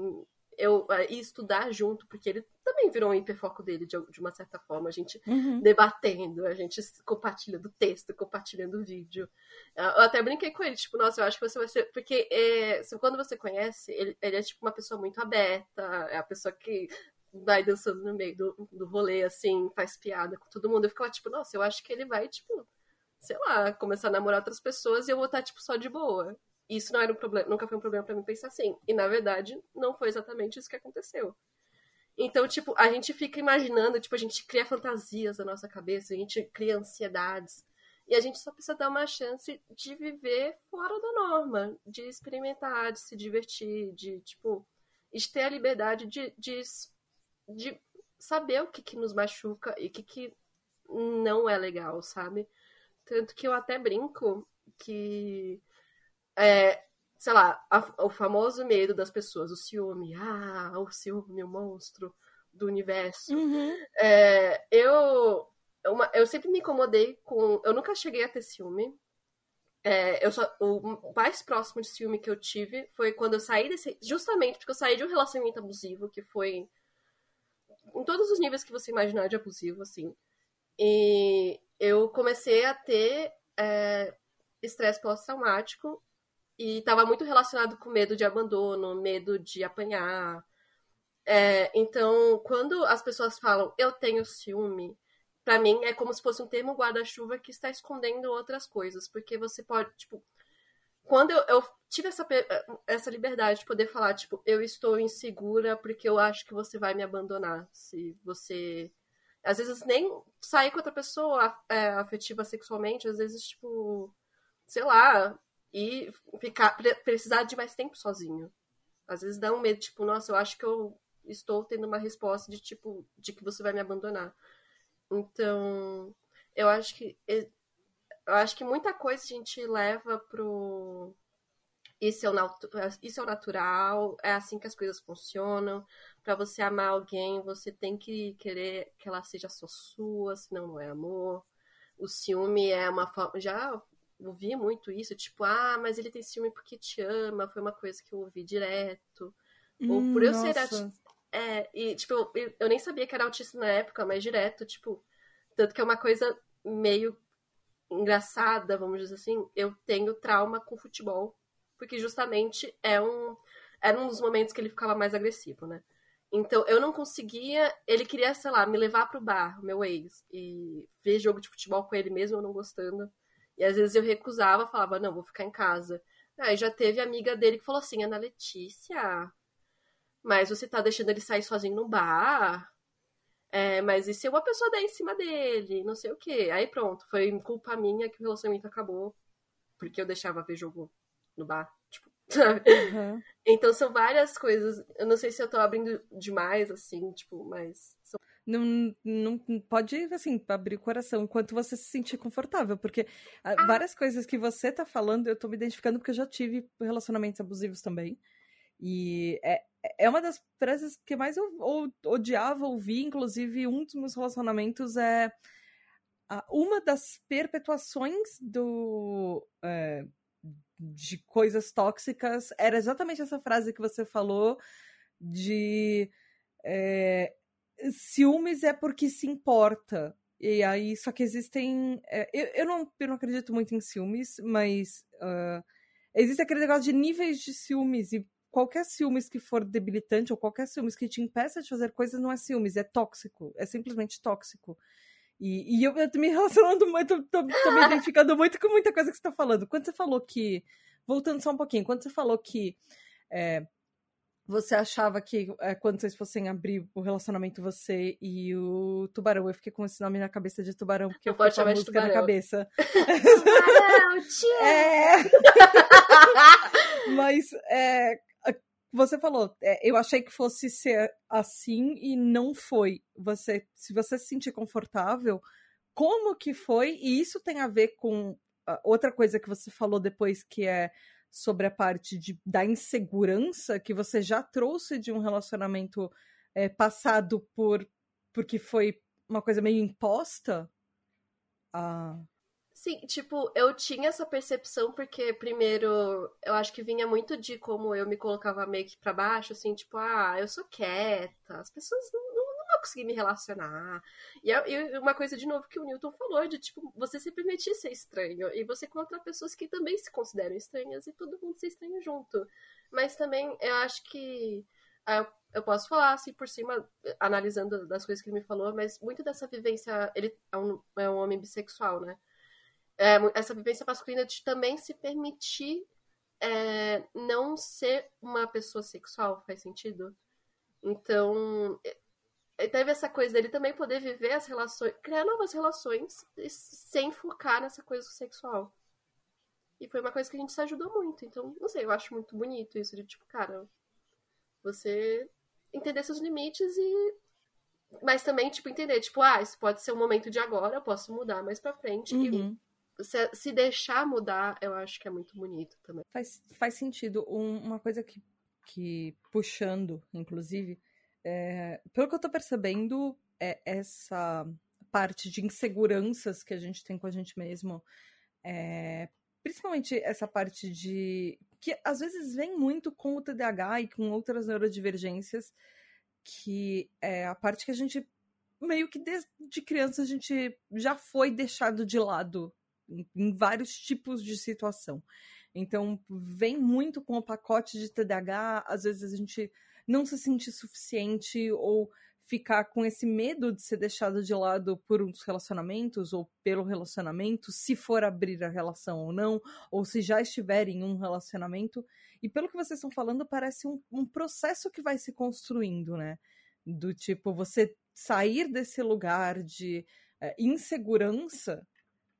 eu e estudar junto, porque ele também virou um hiperfoco dele de, de uma certa forma, a gente uhum. debatendo, a gente compartilhando texto, compartilhando vídeo. Eu até brinquei com ele, tipo, nossa, eu acho que você vai ser. Porque é, quando você conhece, ele, ele, é tipo uma pessoa muito aberta, é a pessoa que vai dançando no meio do, do rolê, assim, faz piada com todo mundo. Eu ficava tipo, nossa, eu acho que ele vai, tipo, sei lá, começar a namorar outras pessoas e eu vou estar, tipo, só de boa. Isso não era um problema, nunca foi um problema para mim pensar assim. E na verdade, não foi exatamente isso que aconteceu. Então, tipo, a gente fica imaginando, tipo, a gente cria fantasias na nossa cabeça, a gente cria ansiedades. E a gente só precisa dar uma chance de viver fora da norma, de experimentar, de se divertir, de, tipo, de ter a liberdade de, de, de saber o que, que nos machuca e o que, que não é legal, sabe? Tanto que eu até brinco que, é, sei lá, a, o famoso medo das pessoas, o ciúme, ah, o ciúme, o monstro do universo. Uhum. É, eu, uma, eu sempre me incomodei com. Eu nunca cheguei a ter ciúme, é, eu só, o mais próximo de ciúme que eu tive foi quando eu saí desse. Justamente porque eu saí de um relacionamento abusivo, que foi. Em todos os níveis que você imaginar de abusivo, assim. E eu comecei a ter é, estresse pós-traumático. E estava muito relacionado com medo de abandono, medo de apanhar. É, então, quando as pessoas falam eu tenho ciúme, para mim é como se fosse um termo guarda-chuva que está escondendo outras coisas, porque você pode, tipo, quando eu, eu, tive essa, essa liberdade de poder falar, tipo, eu estou insegura porque eu acho que você vai me abandonar, se você às vezes nem sair com outra pessoa é, afetiva sexualmente, às vezes, tipo, sei lá, e ficar, precisar de mais tempo sozinho. Às vezes dá um medo, tipo, nossa, eu acho que eu estou tendo uma resposta de tipo, de que você vai me abandonar. Então, eu acho que eu acho que muita coisa a gente leva pro isso é, o isso é o natural, é assim que as coisas funcionam. Para você amar alguém, você tem que querer que ela seja só sua, senão não é amor. O ciúme é uma forma. Já ouvi muito isso, tipo, ah, mas ele tem ciúme porque te ama. Foi uma coisa que eu ouvi direto. Hum, Ou por eu nossa. ser é, e, tipo, eu, eu, nem sabia que era autista na época, mas direto, tipo. Tanto que é uma coisa meio engraçada, vamos dizer assim. Eu tenho trauma com futebol, porque justamente é um. Era um dos momentos que ele ficava mais agressivo, né? Então eu não conseguia. Ele queria, sei lá, me levar pro bar, meu ex, e ver jogo de futebol com ele mesmo, eu não gostando. E às vezes eu recusava, falava, não, vou ficar em casa. Aí já teve amiga dele que falou assim, Ana Letícia, mas você tá deixando ele sair sozinho no bar. É, mas e se uma pessoa der em cima dele? Não sei o quê. Aí pronto, foi culpa minha que o relacionamento acabou. Porque eu deixava ver jogo no bar. Tipo, (laughs) uhum. Então são várias coisas. Eu não sei se eu tô abrindo demais, assim, tipo, mas. São... Não, não pode, assim, abrir o coração enquanto você se sentir confortável, porque ah. várias coisas que você tá falando, eu tô me identificando porque eu já tive relacionamentos abusivos também. E é, é uma das frases que mais eu odiava ouvir, inclusive um dos meus relacionamentos é uma das perpetuações do é, de coisas tóxicas era exatamente essa frase que você falou de é, ciúmes é porque se importa. E aí, só que existem. É, eu, eu, não, eu não acredito muito em ciúmes, mas uh, existe aquele negócio de níveis de ciúmes. E qualquer ciúmes que for debilitante ou qualquer ciúmes que te impeça de fazer coisas não é ciúmes, é tóxico. É simplesmente tóxico. E, e eu, eu tô me relacionando muito, tô, tô me (laughs) identificando muito com muita coisa que você tá falando. Quando você falou que. Voltando só um pouquinho, quando você falou que é, você achava que é, quando vocês fossem abrir o relacionamento, você e o tubarão, eu fiquei com esse nome na cabeça de tubarão, porque eu, eu fiquei com a música na cabeça. (laughs) Tubarão, tia! É... (laughs) Mas é, você falou, é, eu achei que fosse ser assim e não foi. Você, se você se sentir confortável, como que foi? E isso tem a ver com outra coisa que você falou depois, que é sobre a parte de, da insegurança que você já trouxe de um relacionamento é, passado por porque foi uma coisa meio imposta. Ah. Sim, tipo, eu tinha essa percepção porque, primeiro, eu acho que vinha muito de como eu me colocava meio que pra baixo, assim, tipo, ah, eu sou quieta, as pessoas não, não, vão conseguir me relacionar. E, e uma coisa, de novo, que o Newton falou, de, tipo, você se permitir ser estranho e você contra pessoas que também se consideram estranhas e todo mundo ser estranho junto. Mas também, eu acho que. Eu, eu posso falar assim por cima, analisando das coisas que ele me falou, mas muito dessa vivência. Ele é um, é um homem bissexual, né? É, essa vivência masculina de também se permitir é, não ser uma pessoa sexual, faz sentido? Então, teve essa coisa dele também poder viver as relações, criar novas relações sem focar nessa coisa sexual. E foi uma coisa que a gente se ajudou muito. Então, não sei, eu acho muito bonito isso de tipo, cara, Você entender seus limites e. Mas também, tipo, entender, tipo, ah, isso pode ser um momento de agora, eu posso mudar mais pra frente. Uhum. Se, se, deixar mudar, eu acho que é muito bonito também. Faz, faz sentido. Um, uma coisa que, que, puxando, inclusive, é, pelo que eu tô percebendo, é essa parte de inseguranças que a gente tem com a gente mesmo, é, principalmente essa parte de que às vezes vem muito com o TDAH e com outras neurodivergências, que é a parte que a gente meio que desde de criança a gente já foi deixado de lado em, vários tipos de situação. Então, vem muito com o pacote de TDAH, às vezes a gente não se sente suficiente ou ficar com esse medo de ser deixado de lado por uns relacionamentos ou pelo relacionamento, se for abrir a relação ou não, ou se já estiver em um relacionamento. E pelo que vocês estão falando, parece um, um processo que vai se construindo, né? Do tipo, você sair desse lugar de é, insegurança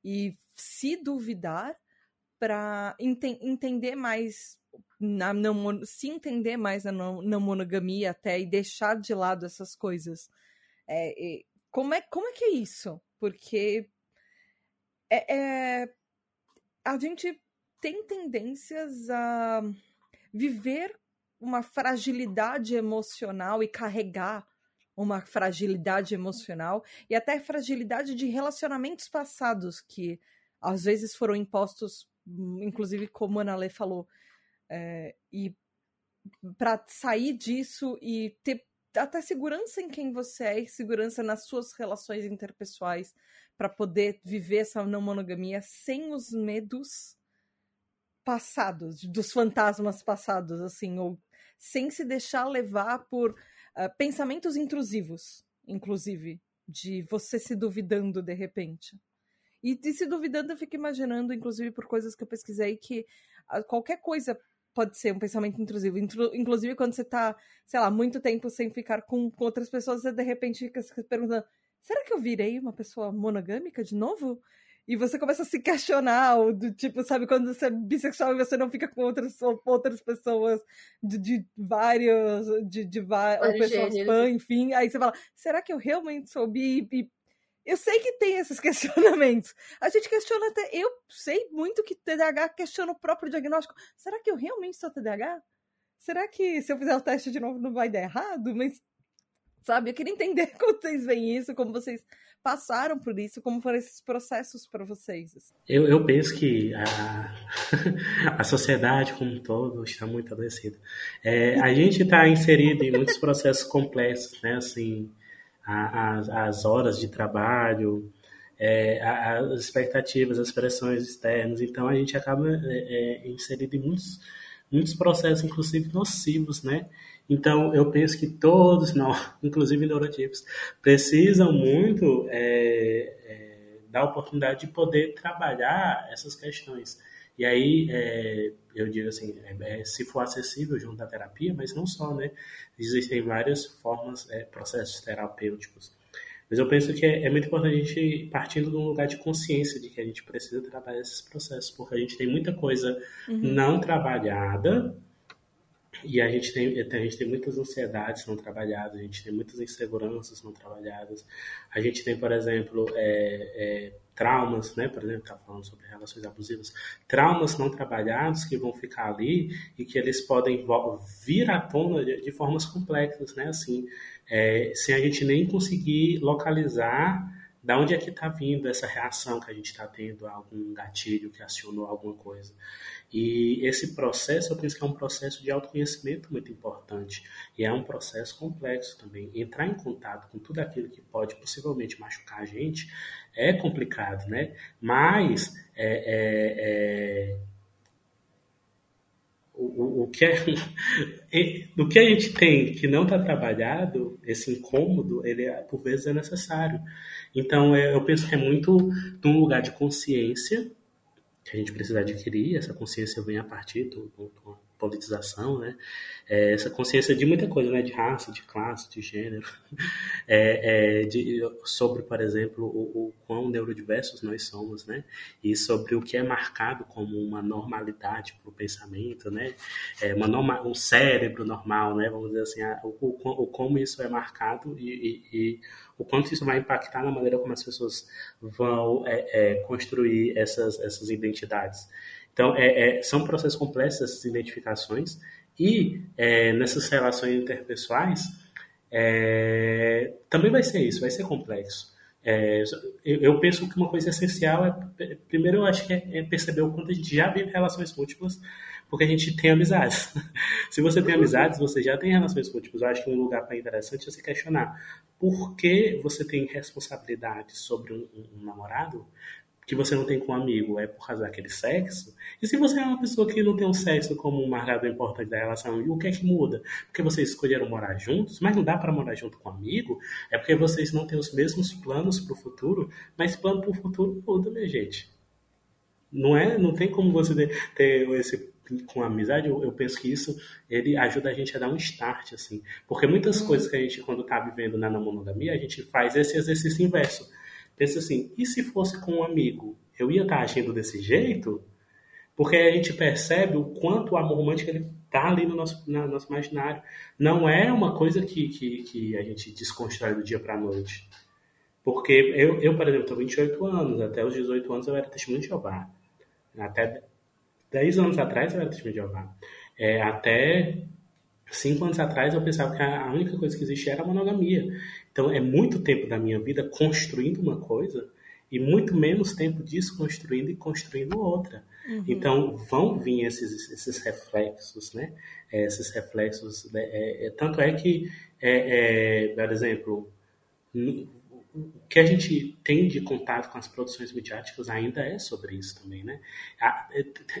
e se duvidar para ente entender mais na não, se entender mais na não, monogamia até e deixar de lado essas coisas. É, como, é, como é que é isso? Porque é, é, a gente tem tendências a viver uma fragilidade emocional e carregar uma fragilidade emocional e até fragilidade de relacionamentos passados que às vezes foram impostos, inclusive como a Ana Lê falou, é, e para sair disso e ter até segurança em quem você é e segurança nas suas relações interpessoais para poder viver essa não monogamia sem os medos passados, dos fantasmas passados, assim, ou sem se deixar levar por uh, pensamentos intrusivos, inclusive, de você se duvidando de repente. E, e se duvidando, eu fico imaginando, inclusive por coisas que eu pesquisei, que uh, qualquer coisa pode ser um pensamento intrusivo. Inclusive, quando você tá, sei lá, muito tempo sem ficar com outras pessoas, você de repente fica se perguntando: será que eu virei uma pessoa monogâmica de novo? E você começa a se questionar, do tipo, sabe, quando você é bissexual e você não fica com outras, outras pessoas de, de vários, de, de ou pessoas pan, enfim, aí você fala, será que eu realmente soube e, eu sei que tem esses (laughs) questionamentos. A gente questiona até. Eu sei muito que TDAH questiona o próprio diagnóstico. Será que eu realmente sou TDAH? Será que se eu fizer o teste de novo não vai dar errado? Mas, sabe, eu queria entender (laughs) como vocês veem isso, como vocês passaram por isso, como foram esses processos para vocês. Eu, eu penso que a, (laughs) a sociedade como um todo está muito adoecida. É, a gente está inserido em muitos processos complexos, né? Assim, as, as horas de trabalho, é, as expectativas, as pressões externas. Então a gente acaba é, é, inserido em muitos, muitos processos, inclusive nocivos, né? Então eu penso que todos nós, (laughs) inclusive neurotipos, precisam muito é, é, da oportunidade de poder trabalhar essas questões. E aí, é, eu digo assim, é, é, se for acessível junto à terapia, mas não só, né? Existem várias formas, é, processos terapêuticos. Mas eu penso que é, é, muito importante a gente partindo de um lugar de consciência de que a gente precisa trabalhar esses processos, porque a gente tem muita coisa uhum. não trabalhada e a gente, tem, a gente tem muitas ansiedades não trabalhadas, a gente tem muitas inseguranças não trabalhadas. A gente tem, por exemplo, é, é, traumas, né? Por exemplo, está falando sobre relações abusivas, traumas não trabalhados que vão ficar ali e que eles podem vir à tona de, de formas complexas, né? Assim, é, sem a gente nem conseguir localizar da onde é que está vindo essa reação que a gente está tendo a algum gatilho que acionou alguma coisa. E esse processo, eu penso que é um processo de autoconhecimento muito importante. E é um processo complexo também. Entrar em contato com tudo aquilo que pode possivelmente machucar a gente é complicado, né? Mas é, é, é o, o, que é, (laughs) do que a gente tem que não está trabalhado, esse incômodo, ele é, por vezes é necessário. Então, é, eu penso que é muito de um lugar de consciência que a gente precisa adquirir. Essa consciência vem a partir do, do, politização, né? É, essa consciência de muita coisa, né? De raça, de classe, de gênero, (laughs) é, é, de, sobre, por exemplo, o, o quão neurodiversos nós somos, né? E sobre o que é marcado como uma normalidade para o pensamento, né? É uma norma, um cérebro normal, né? Vamos dizer assim, a, o, o, o, como isso é marcado e, e, e, o quanto isso vai impactar na maneira como as pessoas vão é, é, construir essas, essas identidades. Então, é, é, são processos complexos essas identificações e é, nessas relações interpessoais é, também vai ser isso, vai ser complexo. É, eu, eu, penso que uma coisa essencial é, primeiro eu acho que é, é, perceber o quanto a gente já vive relações múltiplas, porque a gente tem amizades. (laughs) Se você tem amizades, você já tem relações múltiplas. Eu acho que um lugar para interessante é você questionar por que você tem responsabilidade sobre um, um namorado que você não tem com um amigo é por causa daquele sexo? E se você é uma pessouma que não tem um sexo como um marcador importante da relação, e o que é que muda? Porque vocês escolheram morar juntos, mas não dá para morar junto com um amigo? É porque vocês não têm os mesmos planos para o futuro, mas plano para o futuro muda, minha gente. Não é, não tem como você ter, esse com amizade, eu, eu, penso que isso ele ajuda a gente a dar um start, assim. Porque muitas coisas que a gente, quando está vivendo na monogamia, a gente faz esse exercício inverso pensa assim, e se fosse com um amigo? Eu ia estar agindo desse jeito? Porque a gente percebe o quanto o amor romântico ele está ali no nosso, no nosso imaginário. Não é uma coisa que, que, que a gente desconstrói do dia para a noite. Porque eu, eu, por exemplo, tenho 28 anos, até os 18 anos eu era testemunho de Jeová. Até 10 anos atrás eu era testemunho de Jeová. É, até Cinco anos atrás eu pensava que a única coisa que existia era a monogamia. Então é muito tempo da minha vida construindo uma coisa e muito menos tempo desconstruindo e construindo outra. Uhum. Então vão vir esses, esses reflexos, né? É, esses reflexos. Né? É, é, tanto é que, é, é por exemplo, o que a gente tem de contato com as produções midiáticas ainda é sobre isso também, né? A,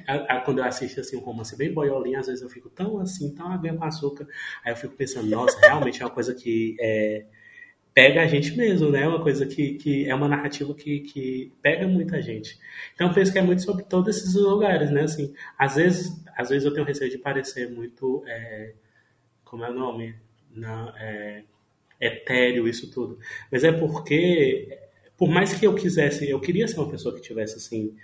a, a, quando eu assisto assim, um romance bem boiolinho, às vezes eu fico tão assim, tão aguinha com açúcar, aí eu fico pensando, nossa, realmente é uma coisa que é, pega a gente mesmo, né? É uma coisa que, que é uma narrativa que, que pega muita gente. Então eu penso que é muito sobre todos esses lugares, né? Assim, às vezes, às vezes eu tenho receio de parecer muito, é, como é o nome? Não, é, etéreo isso tudo. Mas é porque, por mais que eu quisesse, eu queria ser uma pessoa que tivesse assim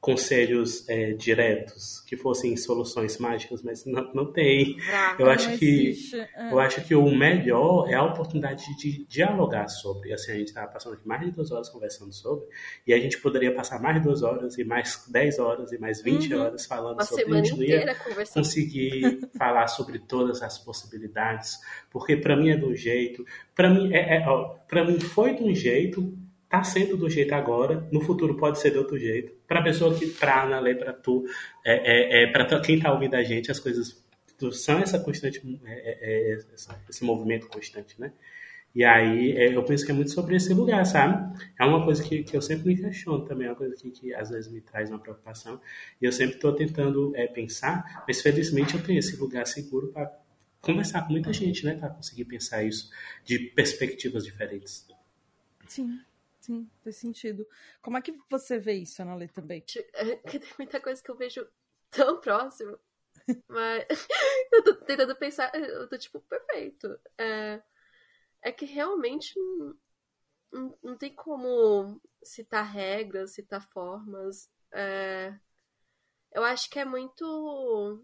conselhos é, diretos, que fossem soluções mágicas, mas não, não tem. Ah, eu acho que ah. eu acho que o melhor é a oportunidade de dialogar sobre. Assim, a gente está passando aqui mais de duas horas conversando sobre, e a gente poderia passar mais duas horas e mais dez horas e mais vinte uhum. horas falando Uma sobre. Semana a gente não ia conseguir falar sobre todas as possibilidades, porque para mim é um jeito, para mim é, é para mim foi de um jeito tá sendo do jeito agora, no futuro pode ser de outro jeito. Para a pessoa que pra Ana lê, para tu, é, é, é para quem tá ouvindo a gente, as coisas são essa constante, é, é, é esse movimento constante, né? E aí é, eu penso que é muito sobre esse lugar, sabe? É uma coisa que, que eu sempre me questiono também, é uma coisa que, que às vezes me traz uma preocupação. E eu sempre estou tentando pensar, mas felizmente eu tenho esse lugar seguro para conversar com muita gente, né? Para conseguir pensar isso de perspectivas diferentes. Sim sim, faz sentido. Como é que você vê isso, Ana Lê, também? É, tem muita coisa que eu vejo tão próximo. (laughs) Mas (laughs) eu tô tentando pensar, eu tô tipo, perfeito. É, é que realmente não, não, tem como citar regras, citar formas. É, eu acho que é muito.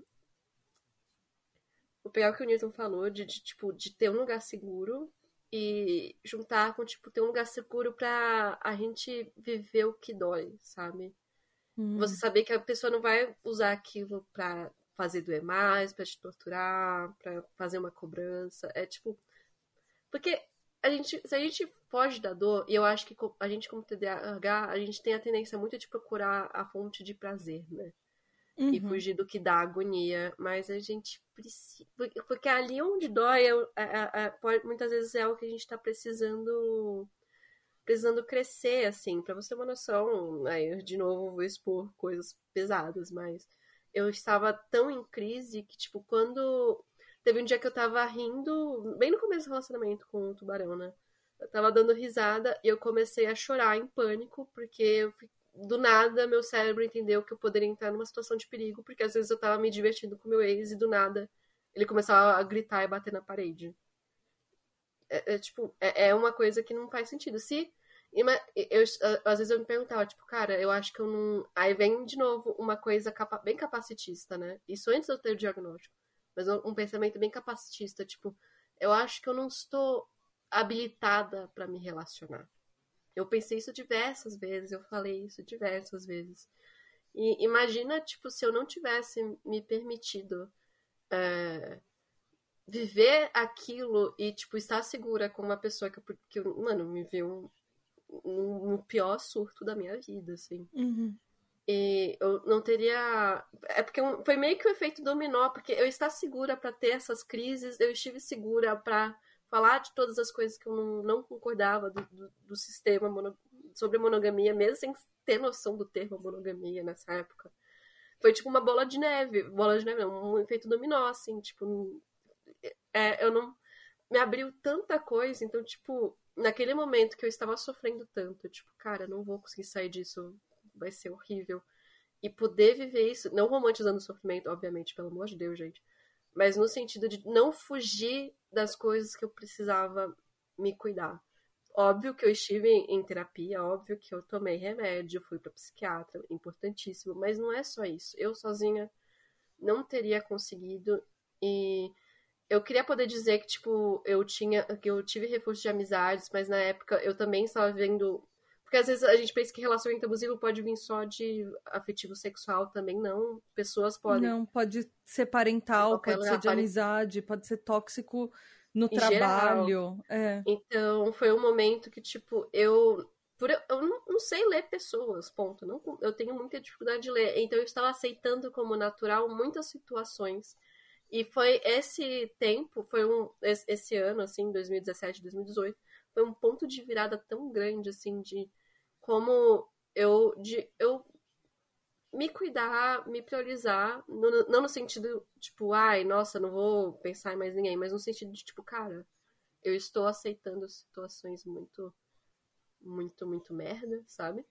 Vou pegar o que o Newton falou, de, de, tipo, de ter um lugar seguro e juntar com, tipo, ter um lugar seguro pra a gente viver o que dói, sabe? Hum. Você saber que a pessoa não vai usar aquilo pra fazer doer mais, pra te torturar, pra fazer uma cobrança. É tipo. Porque a gente, se a gente foge da dor, e eu acho que a gente, como TDAH, a gente tem a tendência muito de procurar a fonte de prazer, né? Uhum. e fugir do que dá agonia. Mas a gente precisa. Porque ali onde dói, é, é, é, pode, muitas vezes é o que a gente está precisando precisando crescer, assim, para você ter uma noção. Aí eu, de novo, vou expor coisas pesadas, mas eu estava tão em crise que, tipo, quando. Teve um dia que eu tava rindo, bem no começo do relacionamento com o tubarão, né? Eu tava dando risada e eu comecei a chorar em pânico, porque eu do nada meu cérebro entendeu que eu poderia entrar numa situação de perigo, porque às vezes eu tava me divertindo com meu ex e do nada ele começava a gritar e bater na parede. É, é tipo, é, é, uma coisa que não faz sentido. Se. Eu, eu, às vezes eu me perguntava, tipo, cara, eu acho que eu não. Aí vem de novo uma coisa capa... bem capacitista, né? Isso antes de eu ter o diagnóstico. Mas um pensamento bem capacitista, tipo, eu acho que eu não estou habilitada para me relacionar. Eu pensei isso diversas vezes, eu falei isso diversas vezes. E imagina, tipo, se eu não tivesse me permitido é, viver aquilo e, tipo, estar segura com uma pessoa que, que mano, me viu no pior surto da minha vida, assim. Uhum. E eu não teria. É porque foi meio que o um efeito dominó, porque eu estar segura para ter essas crises, eu estive segura para falar de todas as coisas que eu não, não concordava do, do, do sistema mono, sobre monogamia, mesmo sem ter noção do termo monogamia nessa época. Foi tipo uma bola de neve, bola de neve, não, um efeito dominó, assim, tipo, é, eu não me abriu tanta coisa, então, tipo, naquele momento que eu estava sofrendo tanto, tipo, cara, não vou conseguir sair disso, vai ser horrível. E poder viver isso, não romantizando o sofrimento, obviamente, pelo amor de Deus, gente, mas no sentido de não fugir das coisas que eu precisava me cuidar. Óbvio que eu estive em terapia, óbvio que eu tomei remédio, fui para psiquiatra, importantíssimo, mas não é só isso. Eu sozinha não teria conseguido e eu queria poder dizer que tipo eu tinha que eu tive reforço de amizades, mas na época eu também estava vendo porque às vezes a gente pensa que relacionamento abusivo pode vir só de afetivo sexual, também não. Pessoas podem. Não, pode ser parental, pode ser de amizade, pode ser tóxico no trabalho. É. Então, foi um momento que, tipo, eu. Por, eu não, não, sei ler pessoas, ponto. Não, eu tenho muita dificuldade de ler. Então, eu estava aceitando como natural muitas situações. E foi esse tempo, foi um. Esse, esse ano, assim, 2017, 2018, foi um ponto de virada tão grande, assim, de como eu, de, eu me cuidar, me priorizar, no, não no sentido, tipo, ai, nossa, não vou pensar em mais ninguém, mas no sentido de, tipo, cara, eu estou aceitando situações muito, muito, muito merda, sabe?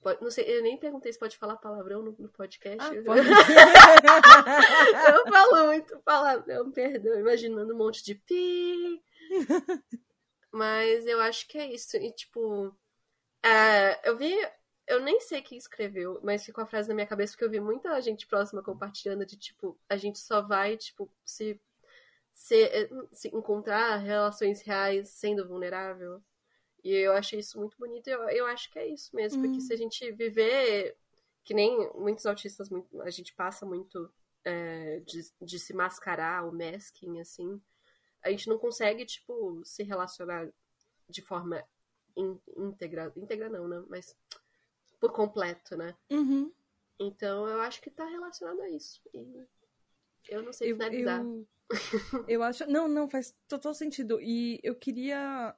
Pode, não sei, eu nem perguntei se pode falar palavrão no, no podcast. Ah, pode. (laughs) eu falo muito palavrão, perdão, imaginando um monte de pi. (laughs) Mas eu acho que é isso. E, tipo, é, eu vi. Eu nem sei quem escreveu, mas ficou a frase na minha cabeça porque eu vi muita gente próxima compartilhando de tipo, a gente só vai, tipo, se, se, se encontrar relações reais sendo vulnerável. E eu achei isso muito bonito. Eu, eu acho que é isso mesmo, porque hum. se a gente viver que nem muitos autistas, a gente passa muito é, de, de se mascarar, o masking, assim, a gente não consegue, tipo, se relacionar de forma íntegra. Íntegra não, né? Mas por completo, né? Uhum. Então eu acho que tá relacionado a isso. E eu não sei finalizar. Eu, eu, eu acho. Não, não, faz total sentido. E eu queria.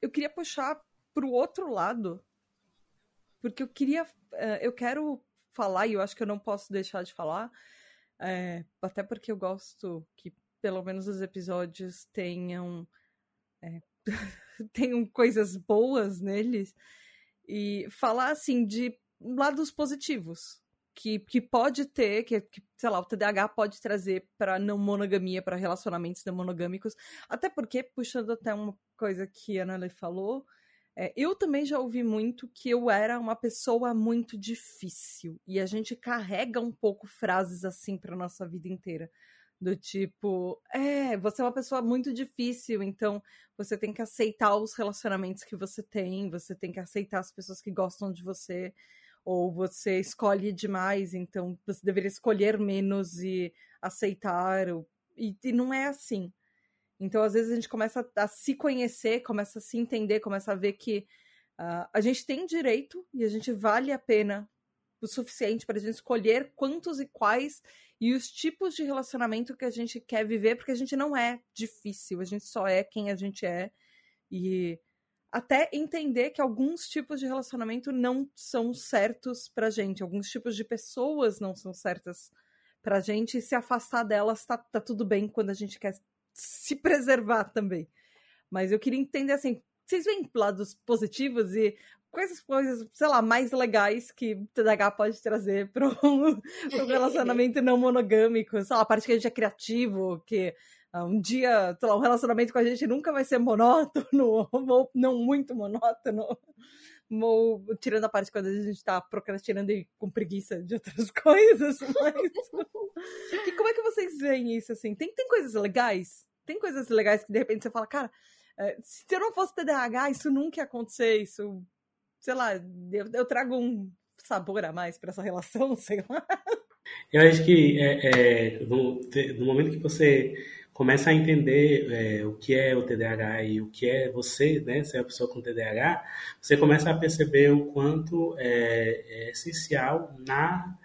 Eu queria puxar pro outro lado. Porque eu queria. Eh, eu quero falar, e eu acho que eu não posso deixar de falar. É, até porque eu gosto que pelo menos os episódios tenham. É, (laughs) tenham coisas boas neles e falar assim de lados positivos que, que pode ter, que, que sei lá, o TDAH pode trazer para não monogamia, para relacionamentos não monogâmicos. Até porque, puxando até uma coisa que a Ana falou, é, eu também já ouvi muito que eu era uma pessoa muito difícil. E a gente carrega um pouco frases assim para nossa vida inteira. Do tipo, é, você é uma pessoa muito difícil, então você tem que aceitar os relacionamentos que você tem, você tem que aceitar as pessoas que gostam de você, ou você escolhe demais, então você deveria escolher menos e aceitar, ou... e, e não é assim. Então, às vezes, a gente começa a se conhecer, começa a se entender, começa a ver que uh, a gente tem direito e a gente vale a pena o suficiente para a gente escolher quantos e quais e os tipos de relacionamento que a gente quer viver, porque a gente não é difícil, a gente só é quem a gente é. E até entender que alguns tipos de relacionamento não são certos pra gente, alguns tipos de pessoas não são certas pra gente, e se afastar delas tá, tá tudo bem quando a gente quer se preservar também. Mas eu queria entender assim, vocês veem lados positivos e quais as coisas, sei lá, mais legais que TDAH pode trazer (laughs) para um, relacionamento não monogâmico? Sei lá, a parte que a gente é criativo, que uh, um dia, sei lá, um relacionamento com a gente nunca vai ser monótono, (laughs) ou não muito monótono. Ou, tirando a parte quando a gente tá procrastinando e com preguiça de outras (laughs) coisas, mas. e como é que vocês veem isso assim? Tem, tem coisas legais? Tem coisas legais que de repente você fala, cara, eh, se eu não fosse TDAH, isso nunca ia acontecer, isso sei lá, eu, eu trago um sabor a mais para essa relação, (laughs) sei lá. Eu acho que é, é, no, no, momento que você começa a entender é, o que é o TDAH e o que é você, né, ser a pessoa com TDAH, você começa a perceber o quanto é, é essencial na,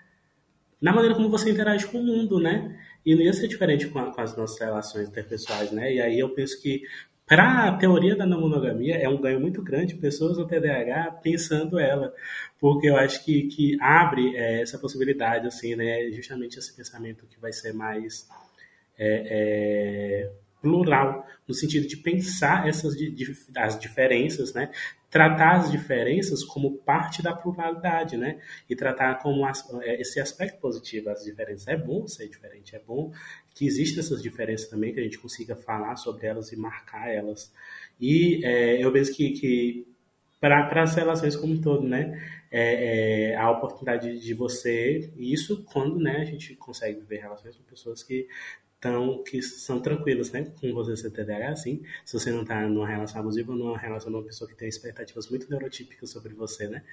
na maneira como você interage com o mundo, né? E não ia ser diferente com, a, com as nossas relações interpessoais, né? E aí eu penso que para a teoria da não monogamia, é um ganho muito grande pessoas no TDAH pensando ela, porque eu acho que, que abre é, essa possibilidade, assim, né? Justamente esse pensamento que vai ser mais é, é, plural, no sentido de pensar essas as diferenças, né? Tratar as diferenças como parte da pluralidade, né? E tratar como as, é, esse aspecto positivo, as diferenças. É bom ser diferente, é bom que existem essas diferenças também, que a gente consiga falar sobre elas e marcar elas. E é, eu vejo que, que para as relações como um todo, né? É, é, a oportunidade de você, isso quando né, a gente consegue viver relações com pessoas que tão, que são tranquilas, né? Com você ser TDAH, assim, se você não está numa relação abusiva numa relação com uma pessoa que tem expectativas muito neurotípicas sobre você, né?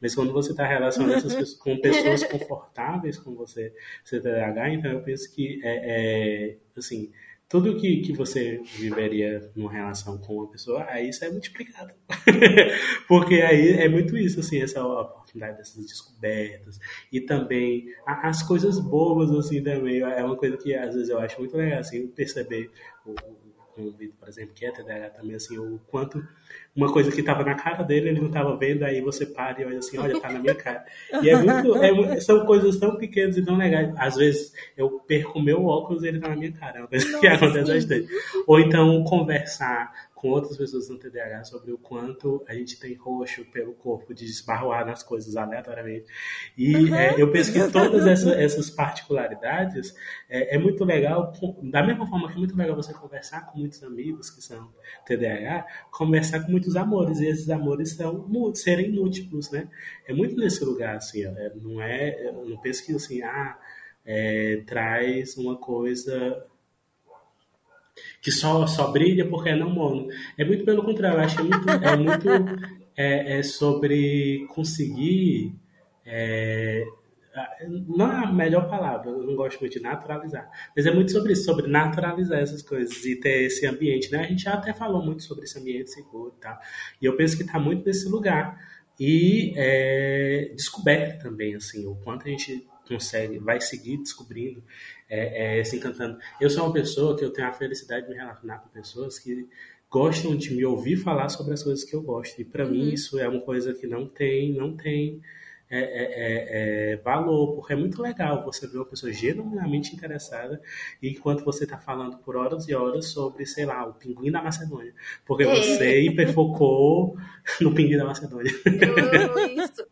Mas quando você está relacionando (laughs) pessoas, com pessoas confortáveis com você ser TDAH, então eu penso que é, é assim, tudo que, que você viveria numa relação com uma pessoa, aí isso é multiplicado. (laughs) Porque aí é muito isso, assim, essa oportunidade dessas descobertas. E também as coisas boas, assim, também. É uma coisa que às vezes eu acho muito legal, assim, perceber o, o Vitor, por exemplo, que é TDAH também, assim, o quanto uma coisa que estava na cara dele, ele não estava vendo, aí você para e olha assim, olha, tá na minha cara. E é muito, é, são coisas tão pequenas e tão legais. Às vezes eu perco meu óculos e ele tá na minha cara, é uma coisa que acontece bastante. Ou então conversar com outras pessoas no TDAH sobre o quanto a gente tem roxo pelo corpo de esbarroar nas coisas aleatoriamente. E uhum. é, eu penso que todas essas, essas particularidades é, é, muito legal, da mesma forma que é muito legal você conversar com muitos amigos que são TDAH, conversar com muitos amores, e esses amores são serem múltiplos, né? É muito nesse lugar, assim, é, não é, eu não penso que assim, ah, é, traz uma coisa que só, só brilha porque é não mono. É muito pelo contrário, acho que é muito, é muito é, é sobre conseguir. É, não é a melhor palavra, eu não gosto muito de naturalizar, mas é muito sobre isso, sobre naturalizar essas coisas e ter esse ambiente, né? A gente já até falou muito sobre esse ambiente seguro e tal, e eu penso que está muito nesse lugar e é, descoberta também, assim, o quanto a gente consegue, vai seguir descobrindo é, é, se encantando. Eu sou uma pessoa que eu tenho a felicidade de me relacionar com pessoas que gostam de me ouvir falar sobre as coisas que eu gosto. E para uhum. mim isso é uma coisa que não tem, não tem é, é, é, é, valor, porque é muito legal você ver uma pessoa genuinamente interessada enquanto você está falando por horas e horas sobre, sei lá, o pinguim da Macedônia. Porque é. você hiperfocou (laughs) no pinguim da Macedônia. Eu amo isso.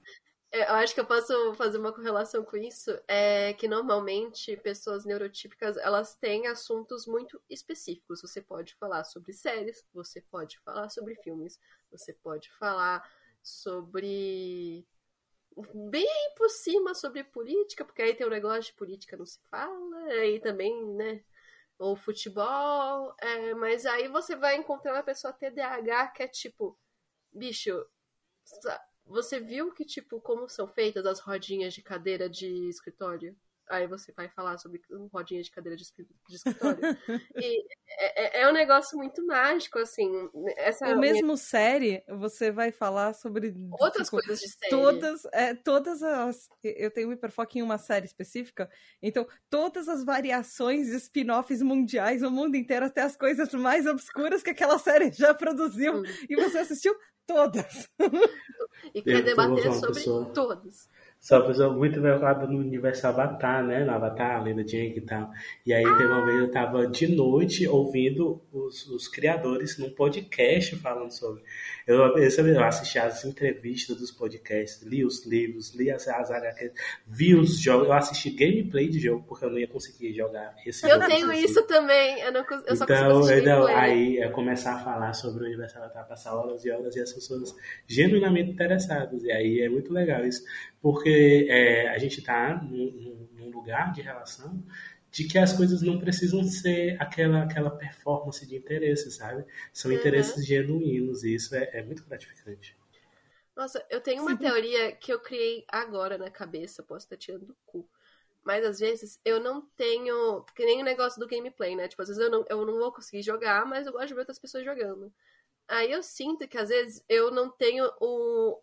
Eu acho que eu posso fazer uma correlação com isso, é que normalmente pessoas neurotípicas, elas têm assuntos muito específicos. Você pode falar sobre séries, você pode falar sobre filmes, você pode falar sobre bem por cima sobre política, porque aí tem um negócio de política não se fala, aí também, né, ou futebol, é, mas aí você vai encontrar uma pessoa TDAH que é tipo, bicho, você viu que, tipo, como são feitas as rodinhas de cadeira de escritório? Aí você vai falar sobre rodinha de cadeira de, escritório. (laughs) e é, é, é, um negócio muito mágico, assim. Essa o mesmo minha... série, você vai falar sobre. Outras tipo, coisas de série. Todas, é, todas as. Eu tenho um hiperfoco em uma série específica. Então, todas as variações de spin-offs mundiais, o mundo inteiro, até as coisas mais obscuras que aquela série já produziu. Hum. E você assistiu todas. e quer debater sobre pessoa, todas. Sou uma pessoa muito mergulhada no universo Avatar, né? No Avatar, Lenda Jang e tal. E aí, teve uma vez eu tava de noite ouvindo os, os criadores num podcast falando sobre. Eu, eu assisti as entrevistas dos podcasts, li os livros, li as, as HQs, vi os jogos. Eu assisti gameplay de jogo porque eu não ia conseguir jogar esse eu jogo. Eu tenho isso também. Eu, não, eu só então, consigo assistir então, aí é começar a falar sobre o universo Avatar, passar horas e horas e as pessoas genuinamente interessadas. E aí é muito legal isso porque é, a gente está num, num, lugar de relação de que as coisas não precisam ser aquela, aquela performance de interesse, sabe? São uhum. interesses genuínos e isso é, é, muito gratificante. Nossa, eu tenho uma Sim. teoria que eu criei agora na cabeça, posso estar tirando do cu. Mas às vezes eu não tenho. Que nem o negócio do gameplay, né? Tipo, às vezes eu não, eu não vou conseguir jogar, mas eu gosto de ver outras pessoas jogando. Aí eu sinto que às vezes eu não tenho o,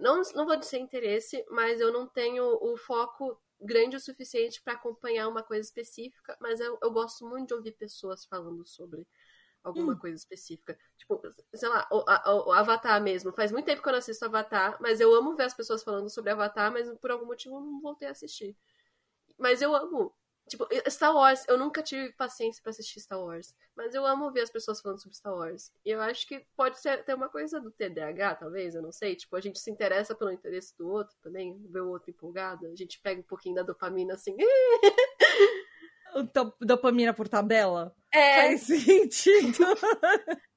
não, não vou dizer interesse, mas eu não tenho o foco grande o suficiente para acompanhar uma coisa específica, mas eu, eu, gosto muito de ouvir pessoas falando sobre alguma hum. coisa específica. Tipo, sei lá, o, a, o, Avatar mesmo. Faz muito tempo que eu não assisto Avatar, mas eu amo ver as pessoas falando sobre Avatar, mas por algum motivo eu não voltei a assistir. Mas eu amo. Tipo, Star Wars, eu nunca tive paciência para assistir Star Wars. Mas eu amo ver as pessoas falando sobre Star Wars. E eu acho que pode ser ter uma coisa do TDAH, talvez, eu não sei. Tipo, a gente se interessa pelo interesse do outro também, ver o outro empolgado. A gente pega um pouquinho da dopamina assim. (laughs) dopamina por tabela? É. Faz sentido. (laughs)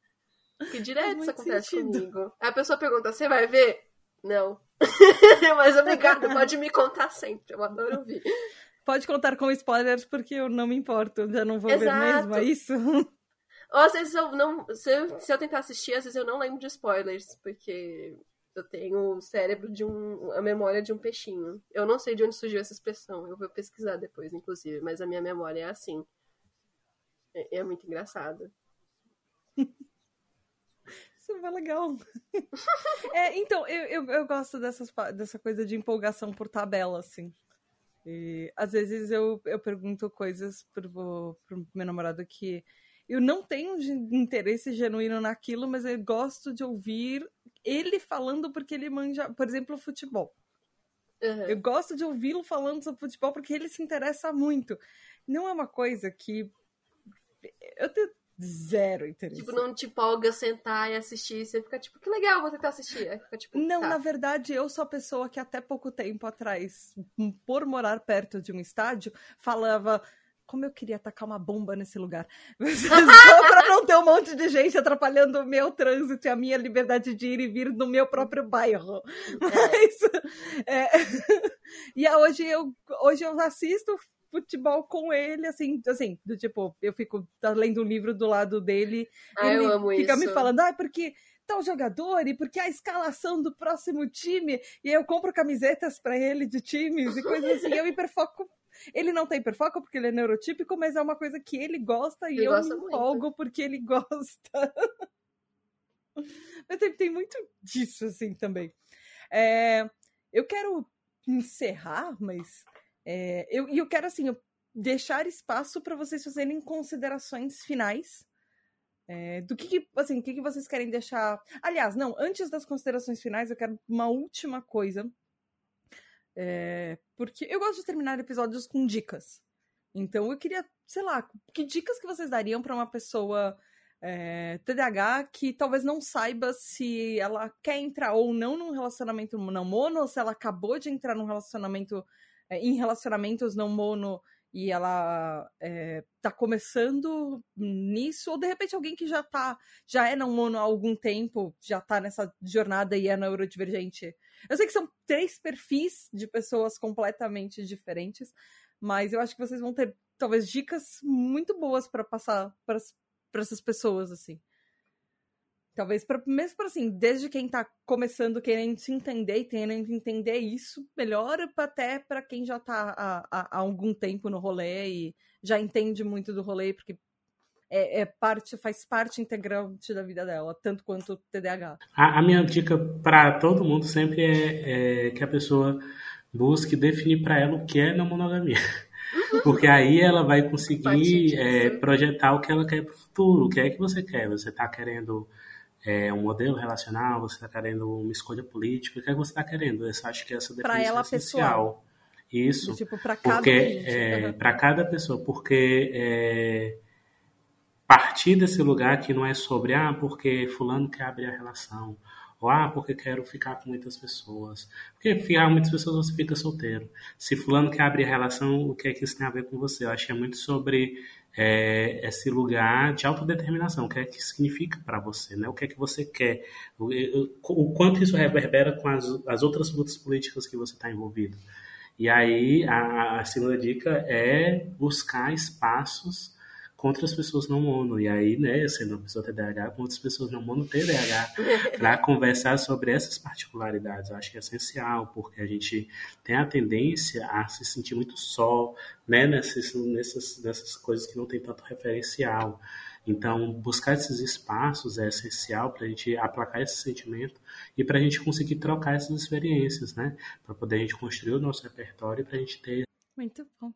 Que direto isso acontece sentido. comigo. A pessoa pergunta: você vai ver? Não. (laughs) Mas obrigada, pode me contar sempre. Eu adoro ouvir. Pode contar com spoilers, porque eu não me importo, já não vou Exato. ver mesmo, é isso? Ou às vezes eu não. Se eu, se eu tentar assistir, às vezes eu não lembro de spoilers, porque eu tenho o cérebro de um. a memória de um peixinho. Eu não sei de onde surgiu essa expressão, eu vou pesquisar depois, inclusive, mas a minha memória é assim. É, é muito engraçado. (laughs) Isso é legal. (laughs) é, então, eu, eu, eu gosto dessas, dessa coisa de empolgação por tabela, assim. E às vezes eu, eu pergunto coisas pro, pro meu namorado que eu não tenho interesse genuíno naquilo, mas eu gosto de ouvir ele falando porque ele manja, por exemplo, futebol. Uhum. Eu gosto de ouvi-lo falando sobre futebol porque ele se interessa muito. Não é uma coisa que eu tenho Zero interesse. Tipo, não te empolga sentar e assistir. Você fica tipo, que legal, vou tentar assistir. Fica, tipo, não, tá. na verdade, eu sou a pessoa que até pouco tempo atrás, por morar perto de um estádio, falava como eu queria tacar uma bomba nesse lugar. (laughs) Só pra não ter um monte de gente atrapalhando o meu trânsito e a minha liberdade de ir e vir no meu próprio bairro. É. (laughs) Mas. É... (laughs) e hoje eu, hoje eu assisto futebol com ele, assim, assim, do tipo, eu fico lendo um livro do lado dele. Ah, ele eu amo fica isso. me falando, ah, porque tal jogador e porque a escalação do próximo time e eu compro camisetas para ele de times e coisas assim. eu hiperfoco. Ele não tem hiperfoco porque ele é neurotípico, mas é uma coisa que ele gosta e ele eu gosta me empolgo muito. porque ele gosta. (laughs) mas tem, tem, muito disso, assim, também. É, eu quero encerrar, mas é, eu, e eu quero, assim, eu deixar espaço para vocês fazerem considerações finais. É, do que, que assim, o que, que vocês querem deixar. Aliás, não, antes das considerações finais, eu quero uma última coisa. É, porque eu gosto de terminar episódios com dicas. Então eu queria, sei lá, que dicas que vocês dariam para uma pessoa é, TDAH que talvez não saiba se ela quer entrar ou não num relacionamento não mono, ou se ela acabou de entrar num relacionamento é, em relacionamentos não mono e ela é, tá começando nisso, ou de repente alguém que já tá, já é não mono há algum tempo, já tá nessa jornada e é neurodivergente. Eu sei que são três perfis de pessoas completamente diferentes, mas eu acho que vocês vão ter talvez dicas muito boas para passar para essas pessoas assim. Talvez, pra, mesmo para assim, desde quem tá começando, querendo se entender e querendo entender isso melhor, até para quem já tá há, há, algum tempo no rolê e já entende muito do rolê, porque é, é parte, faz parte integrante da vida dela, tanto quanto o TDAH. A, a minha dica para todo mundo sempre é, é, que a pessoa busque definir para ela o que é não monogamia. (laughs) Porque aí ela vai conseguir é, projetar o que ela quer para o futuro. O que é que você quer? Você está querendo é, um modelo relacional, você está querendo uma escolha política, o que, é que você está querendo? Eu acho que essa definição ela, é essencial. Pessoal. Isso. Tipo, para cada porque, é, uhum. Para cada pessoa, porque é, partir desse lugar que não é sobre, ah, porque fulano quer abrir a relação, ou ah, porque quero ficar com muitas pessoas. Porque ficar com muitas pessoas você fica solteiro. Se fulano quer abrir a relação, o que é que isso tem a ver com você? Eu acho que é muito sobre é, esse lugar de autodeterminação, o que é que significa para você, né? O que é que você quer, o, o quanto isso reverbera com as, as outras lutas políticas que você está envolvido. E aí a, a segunda dica é buscar espaços com outras pessoas não mono. E aí, né, sendo uma pessoa TDAH, com outras pessoas não mono TDAH, (laughs) para conversar sobre essas particularidades. Eu acho que é essencial, porque a gente tem a tendência a se sentir muito só, né, nessas, nessas, nessas coisas que não tem tanto referencial. Então, buscar esses espaços é essencial para a gente aplacar esse sentimento e para a gente conseguir trocar essas experiências, né? Para poder a gente construir o nosso repertório e para a gente ter. Muito bom.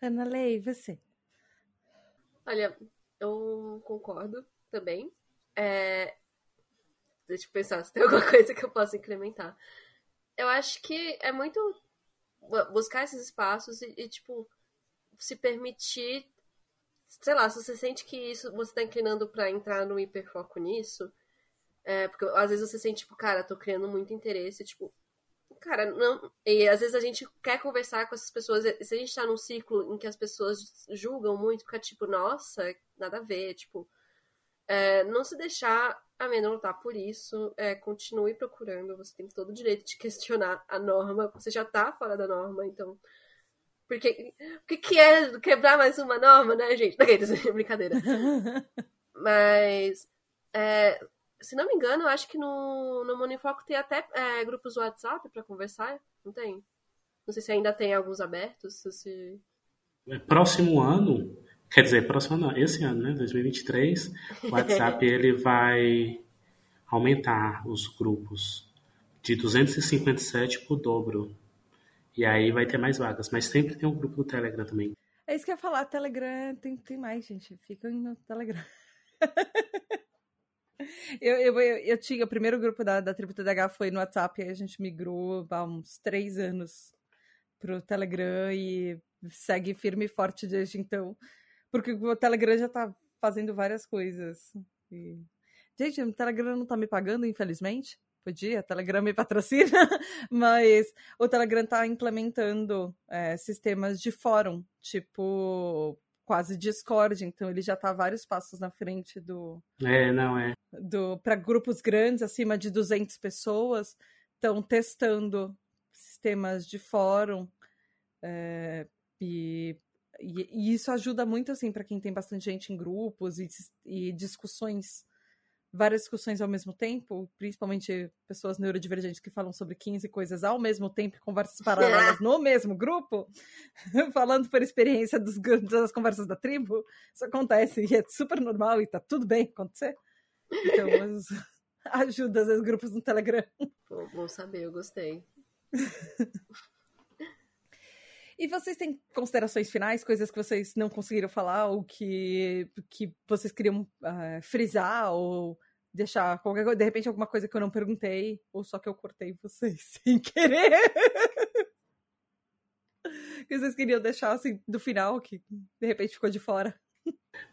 Ana Lei, você? Olha, eu concordo também. É... Deixa eu pensar se tem (laughs) alguma coisa que eu possa incrementar. Eu acho que é muito buscar esses espaços e, e tipo, se permitir. Sei lá, se você sente que isso você tá inclinando para entrar no hiperfoco nisso, é, porque às vezes você sente, tipo, cara, tô criando muito interesse, tipo, cara, não. E às vezes a gente quer conversar com essas pessoas. Se a gente tá num ciclo em que as pessoas julgam muito, fica tipo, nossa, nada a ver. Tipo, é, não se deixar amedrontar por isso. É, continue procurando. Você tem todo o direito de (laughs) questionar a norma. Você já tá fora da norma, então. Porque o que, que é quebrar mais uma norma, né, gente? Não, (laughs) brincadeira. (laughs) Mas. É, se não me engano, eu acho que no, no Monifoco tem até é, grupos do WhatsApp para conversar, não tem? Não sei se ainda tem alguns abertos. Se... É, próximo ano, quer dizer, próximo ano, esse ano, né, 2023, o WhatsApp (laughs) ele vai aumentar os grupos de 257 por dobro. E aí vai ter mais vagas, mas sempre tem um grupo do Telegram também. É isso que eu ia falar, Telegram tem, tem mais, gente. Fica no Telegram. (laughs) Eu, eu, eu, eu, tinha, o primeiro grupo da, da Tributa DH foi no WhatsApp, e a gente migrou há uns três anos pro Telegram e segue firme e forte desde então. Porque o Telegram já tá fazendo várias coisas. E... Gente, o Telegram não tá me pagando, infelizmente. Podia, Telegram me patrocina, (laughs) mas o Telegram tá implementando é, sistemas de fórum, tipo quase Discord, então ele já está vários passos na frente do. É, não é. Do para grupos grandes, acima de 200 pessoas, estão testando sistemas de fórum é, e, e, e, isso ajuda muito assim para quem tem bastante gente em grupos e, e discussões várias discussões ao mesmo tempo, principalmente pessoas neurodivergentes que falam sobre 15 coisas ao mesmo tempo, conversas paralelas (laughs) no mesmo grupo, (laughs) falando por experiência dos, das conversas da tribo, isso acontece e é super normal e tá tudo bem acontecer. Então, (laughs) ajuda os grupos no Telegram. Bom, bom saber, eu gostei. E vocês têm considerações finais, coisas que vocês não conseguiram falar ou que, que vocês queriam uh, frisar ou deixar qualquer coisa, de repente alguma coisa que eu não perguntei ou só que eu cortei vocês (laughs) sem querer? (laughs) que vocês queriam deixar assim do final que de repente ficou de fora?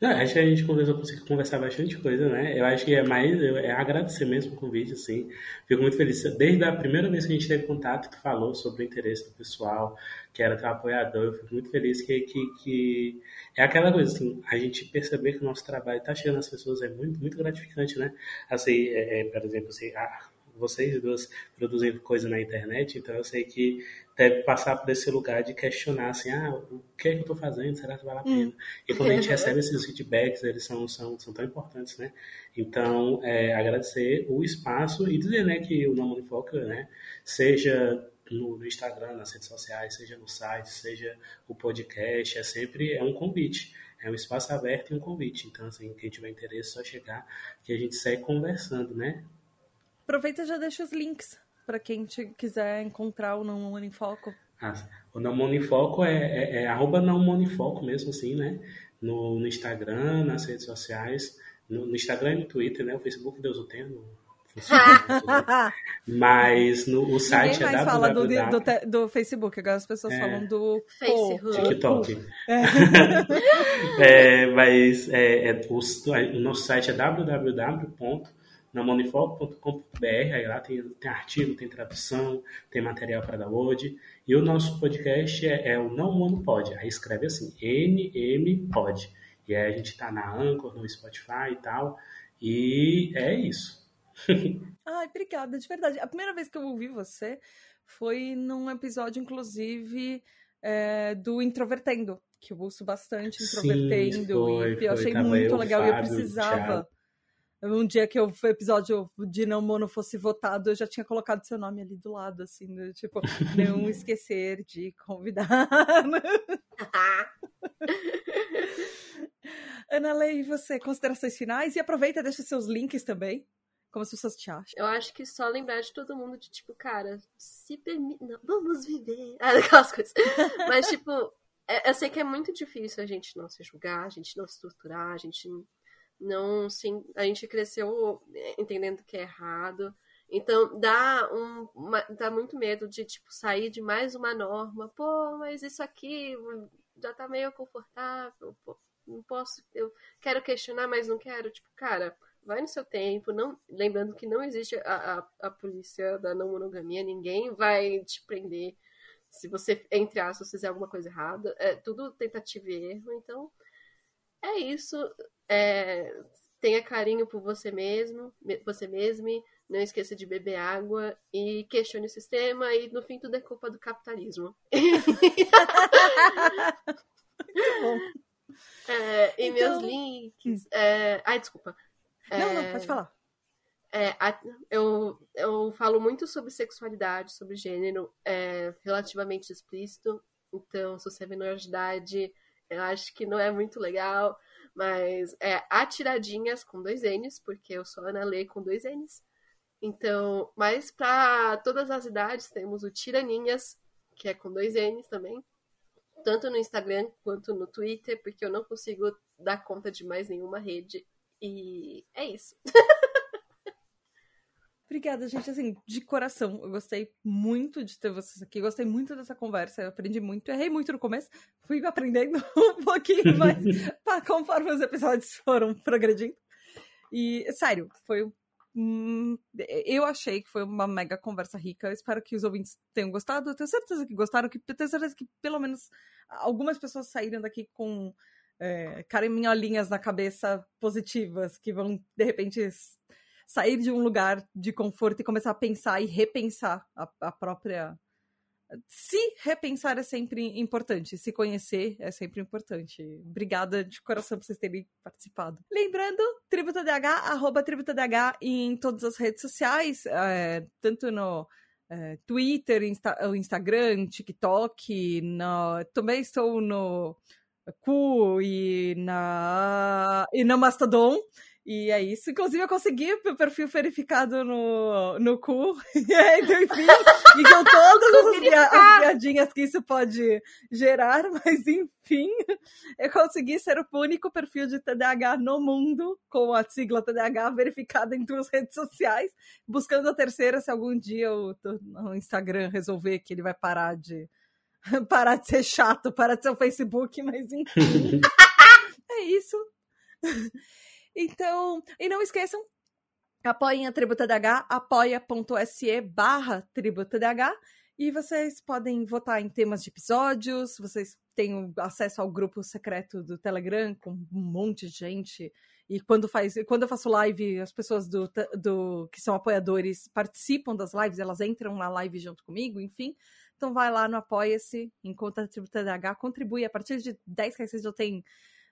Não, acho que a gente conversou, conseguiu conversar bastante coisa, né? Eu acho que é mais é agradecer mesmo o convite, assim. Fico muito feliz. Desde a primeira vez que a gente teve contato, tu falou sobre o interesse do pessoal, que era teu apoiador, eu fico muito feliz que, que, que é aquela coisa, assim, a gente perceber que o nosso trabalho está chegando às pessoas é muito, muito gratificante, né? Assim, é, é, por exemplo, assim, ah, vocês duas produzindo coisa na internet, então eu sei que deve passar por esse lugar de questionar assim, ah, o que é que eu estou fazendo? Será que vale a pena? Hum. E quando a gente recebe esses feedbacks, eles são, são, são tão importantes, né? Então, é, agradecer o espaço e dizer, né, que o Não Unifoca, né, seja no, no, Instagram, nas redes sociais, seja no site, seja o podcast, é sempre é um convite. É um espaço aberto e um convite. Então, assim, quem tiver interesse, é só chegar que a gente segue conversando, né? Aproveita e já deixa os links para quem te, quiser encontrar o Não Monifoco. Ah, o Não Monifoco é, é, é arroba Não Monifoco mesmo assim, né? No, no, Instagram, nas redes sociais. no, no Instagram e no Twitter, né? O Facebook, Deus o tenha, (laughs) Mas no, o site Ninguém é mais fala do, do, do, Facebook, agora as pessoas é, falam do Facebook. TikTok. É. (laughs) é, mas é, é, o, o, nosso site é www.namonifol.com.br, aí lá tem, tem artigo, tem tradução, tem material para download. E o nosso podcast é, é o Não Mono Pod, aí escreve assim, NM Pod. E aí a gente está na Anchor, no Spotify e tal. E é isso. (laughs) Ai, obrigada, de verdade. A primeira vez que eu ouvi você foi num episódio, inclusive, é, do Introvertendo, que eu ouço bastante Introvertendo. Sim, foi, e eu achei muito legal Fábio, e eu precisava. Um dia que o episódio de Não Mono fosse votado, eu já tinha colocado seu nome ali do lado, assim, do, tipo, (laughs) não esquecer de convidar. (laughs) Ana Lei, e você, considerações finais? E aproveita, deixa seus links também. Como as pessoas te acham? Eu acho que só lembrar de todo mundo de, tipo, cara, se permite. Vamos viver. Ah, (laughs) aquelas coisas. Mas, tipo, é, eu sei que é muito difícil a gente não se julgar, a gente não se torturar, a gente não sim A gente cresceu entendendo que é errado. Então dá um. Uma, dá muito medo de, tipo, sair de mais uma norma. Pô, mas isso aqui já tá meio confortável. Pô, não posso. Eu quero questionar, mas não quero. Tipo, cara vai no seu tempo, não, lembrando que não existe a, a, a polícia da não monogamia, ninguém vai te prender se você, entre aspas, fizer alguma coisa errada. É tudo tentativa e erro, então é isso. É, tenha carinho por você mesmo, você mesmo, não esqueça de beber água e questione o sistema e no fim tudo é culpa do capitalismo. (laughs) É, e então... meus links. É... Ai, desculpa. Não, não, pode é, falar. É, a, eu, eu falo muito sobre sexualidade, sobre gênero, é, relativamente explícito. Então, se você é menor de idade, eu acho que não é muito legal. Mas é atiradinhas com dois N's, porque eu sou Ana Lê com dois N's. Então, mas para todas as idades temos o Tiraninhas, que é com dois N's também. Tanto no Instagram quanto no Twitter, porque eu não consigo dar conta de mais nenhuma rede e é isso. (laughs) Obrigada, gente. Assim, de coração, eu gostei muito de ter vocês aqui. Gostei muito dessa conversa. Eu aprendi muito. Errei muito no começo. Fui aprendendo (laughs) um pouquinho mais (laughs) conforme os episódios (laughs) foram progredindo. E, sério, foi. Hum, eu achei que foi uma mega conversa rica. Eu espero que os ouvintes tenham gostado. Eu tenho certeza que gostaram. Que, tenho certeza que pelo menos algumas pessoas saíram daqui com é, caraminholinhas na cabeça positivas que vão, de repente, sair de um lugar de conforto e começar a pensar e repensar a, a própria. Se repensar é sempre importante, se conhecer é sempre importante. Obrigada de coração por vocês terem participado. Lembrando, TributaDH, arroba TributaDH em todas as redes sociais, é, tanto no é, Twitter, Insta, Instagram, TikTok, no, também estou no Cu e na, e na Mastodon. E é isso. Inclusive, eu consegui o perfil verificado no, no cu. (laughs) E aí, então, enfim, e com todas as, pia as piadinhas que isso pode gerar, (laughs) mas enfim, eu consegui ser o único perfil de TDAH no mundo, com a sigla TDAH verificada em duas redes sociais, buscando a terceira se algum dia o, o Instagram resolver que ele vai parar de (laughs) parar de ser chato, parar de ser o Facebook, mas enfim. é isso. Então, e não esqueçam, apoiem a Tributa DH, apoia.se barra Tributa DH, e vocês podem votar em temas de episódios, vocês têm acesso ao grupo secreto do Telegram com um monte de gente. E quando, faz, quando eu faço live, as pessoas do, do que são apoiadores participam das lives, elas entram na live junto comigo, enfim. Então vai lá no Apoia-se, encontra a Tributa DH, contribui. A partir de 10 reais você já tem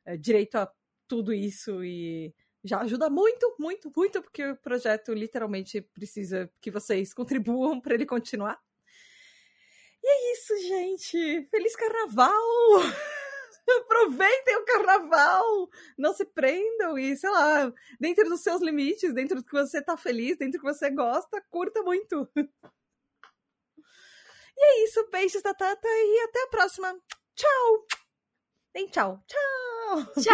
é, direito a tudo isso e já ajuda muito, muito, muito, porque o projeto literalmente precisa que vocês (laughs) contribuam para ele continuar. E é isso, gente. Feliz carnaval! (laughs) Aproveitem o carnaval! Não se prendam e, sei lá, dentro dos seus limites, dentro do que você tá feliz, dentro do que você gosta, curta muito! (laughs) E é isso, beijos da Tata e até a próxima. Tchau! Nem tchau. Tchau! Tchau!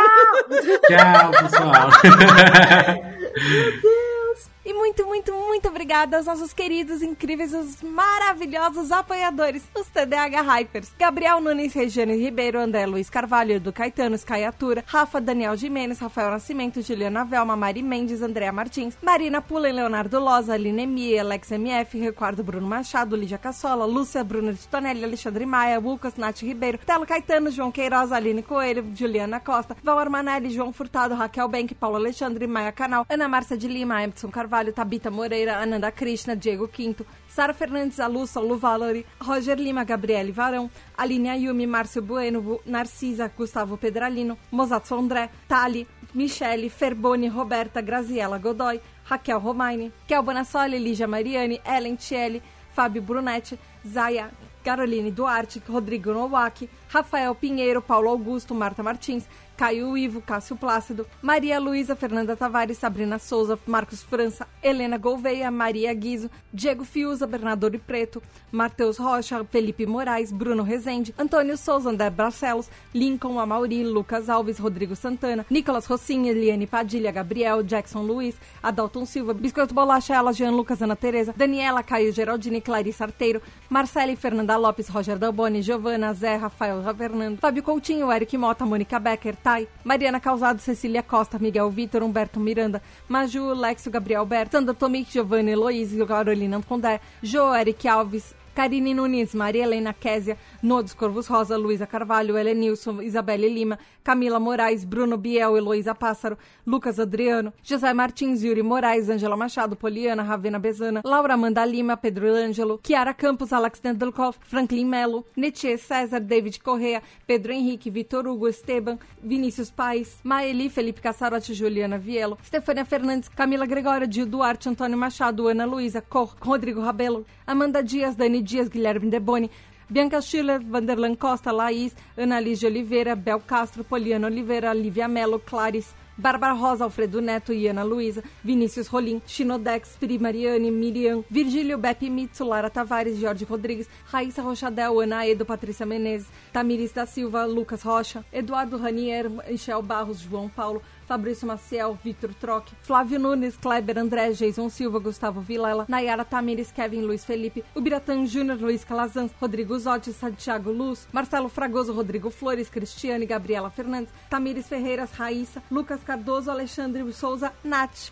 Tchau! Tchau, pessoal! (laughs) Meu Deus! E muito, muito, muito obrigada aos nossos queridos, incríveis, os maravilhosos apoiadores, os TDH Hypers. Gabriel Nunes, Regiane Ribeiro, André Luiz Carvalho, Edu Caetano, Skyatura, Rafa Daniel Jimenez, Rafael Nascimento, Juliana Velma, Mari Mendes, Andréa Martins, Marina Pula, Leonardo Loza, Aline Emi, Alex MF, Ricardo Bruno Machado, Lídia Cassola, Lúcia Bruno de Tonelli, Alexandre Maia, Lucas Nath Ribeiro, Telo Caetano, João Queiroz, Aline Coelho, Juliana Costa, Val Armanelli, João Furtado, Raquel Benck, Paulo Alexandre, Maia Canal, Ana Márcia de Lima, Emerson Carvalho, Tabita Moreira, Ananda Krishna, Diego Quinto, Sara Fernandes Alu, Saulo Valori, Roger Lima, Gabriele Varão, Aline Ayumi, Márcio Bueno, Narcisa, Gustavo Pedralino, Mozatsu André, Tali, Michele, Ferboni, Roberta, Graziella Godoy, Raquel Romaine, Kel Bonassoli, Lígia Mariani, Ellen Tielli, Fábio Brunetti, Zaya, Caroline Duarte, Rodrigo Nowak, Rafael Pinheiro, Paulo Augusto, Marta Martins, Caio Ivo, Cássio Plácido, Maria Luísa, Fernanda Tavares, Sabrina Souza, Marcos França, Helena Gouveia, Maria Guizo, Diego Fiuza, Bernardo Preto, Matheus Rocha, Felipe Moraes, Bruno Rezende, Antônio Souza, André Barcelos, Lincoln Amauri, Lucas Alves, Rodrigo Santana, Nicolas Rocinha, Eliane Padilha, Gabriel, Jackson Luiz, Adalton Silva, Biscoito Bolacha, Ela, Jean Lucas, Ana Tereza, Daniela, Caio Geraldine, Clarice Arteiro, Marcele, Fernanda Lopes, Roger Dalboni, Giovana, Zé, Rafael Fernando, Fábio Coutinho, Eric Mota, Mônica Becker, Thay, Mariana Causado, Cecília Costa, Miguel Vitor, Humberto Miranda, Maju, Lexo, Gabriel Berto, Sandra Tomic, Giovanni Eloísio, Carolina Condé, Jo, Eric Alves, Karine Nunes, Maria Helena Késia, Nodos Corvos Rosa, Luísa Carvalho, Helenilson, Isabelle Lima, Camila Moraes, Bruno Biel, Heloísa Pássaro, Lucas Adriano, José Martins, Yuri Moraes, Angela Machado, Poliana, Ravena Bezana, Laura Amanda Lima, Pedro Ângelo, Kiara Campos, Alex Nedelkov, Franklin Melo, Netier César, David Correa, Pedro Henrique, Vitor Hugo, Esteban, Vinícius Paes, Maeli, Felipe Cassarotti, Juliana Vielo, Stefania Fernandes, Camila Gregório, Gil Duarte, Antônio Machado, Ana Luísa, Cor, Rodrigo Rabelo, Amanda Dias, Dani Dias, Guilherme Deboni, Bianca Schiller, Vanderlan Costa, Laís, Ana Lígia Oliveira, Bel Castro, Poliana Oliveira, Lívia Melo, Clarice, Bárbara Rosa, Alfredo Neto e Ana Luísa, Vinícius Rolim, Chinodex, Pri Mariane, Miriam, Virgílio Beppe Mitsu, Lara Tavares, Jorge Rodrigues, Raíssa Rochadel, Ana Edo, Patrícia Menezes, Tamiris da Silva, Lucas Rocha, Eduardo Ranier, Michel Barros, João Paulo, Fabrício Maciel, Vitor Troque, Flávio Nunes, Kleber André, Jason Silva, Gustavo Vilela, Nayara Tamires, Kevin Luiz Felipe, Ubiratã Júnior, Luiz Calazans, Rodrigo Zotti, Santiago Luz, Marcelo Fragoso, Rodrigo Flores, Cristiane, Gabriela Fernandes, Tamires Ferreiras, Raíssa, Lucas Cardoso, Alexandre Souza, Nath.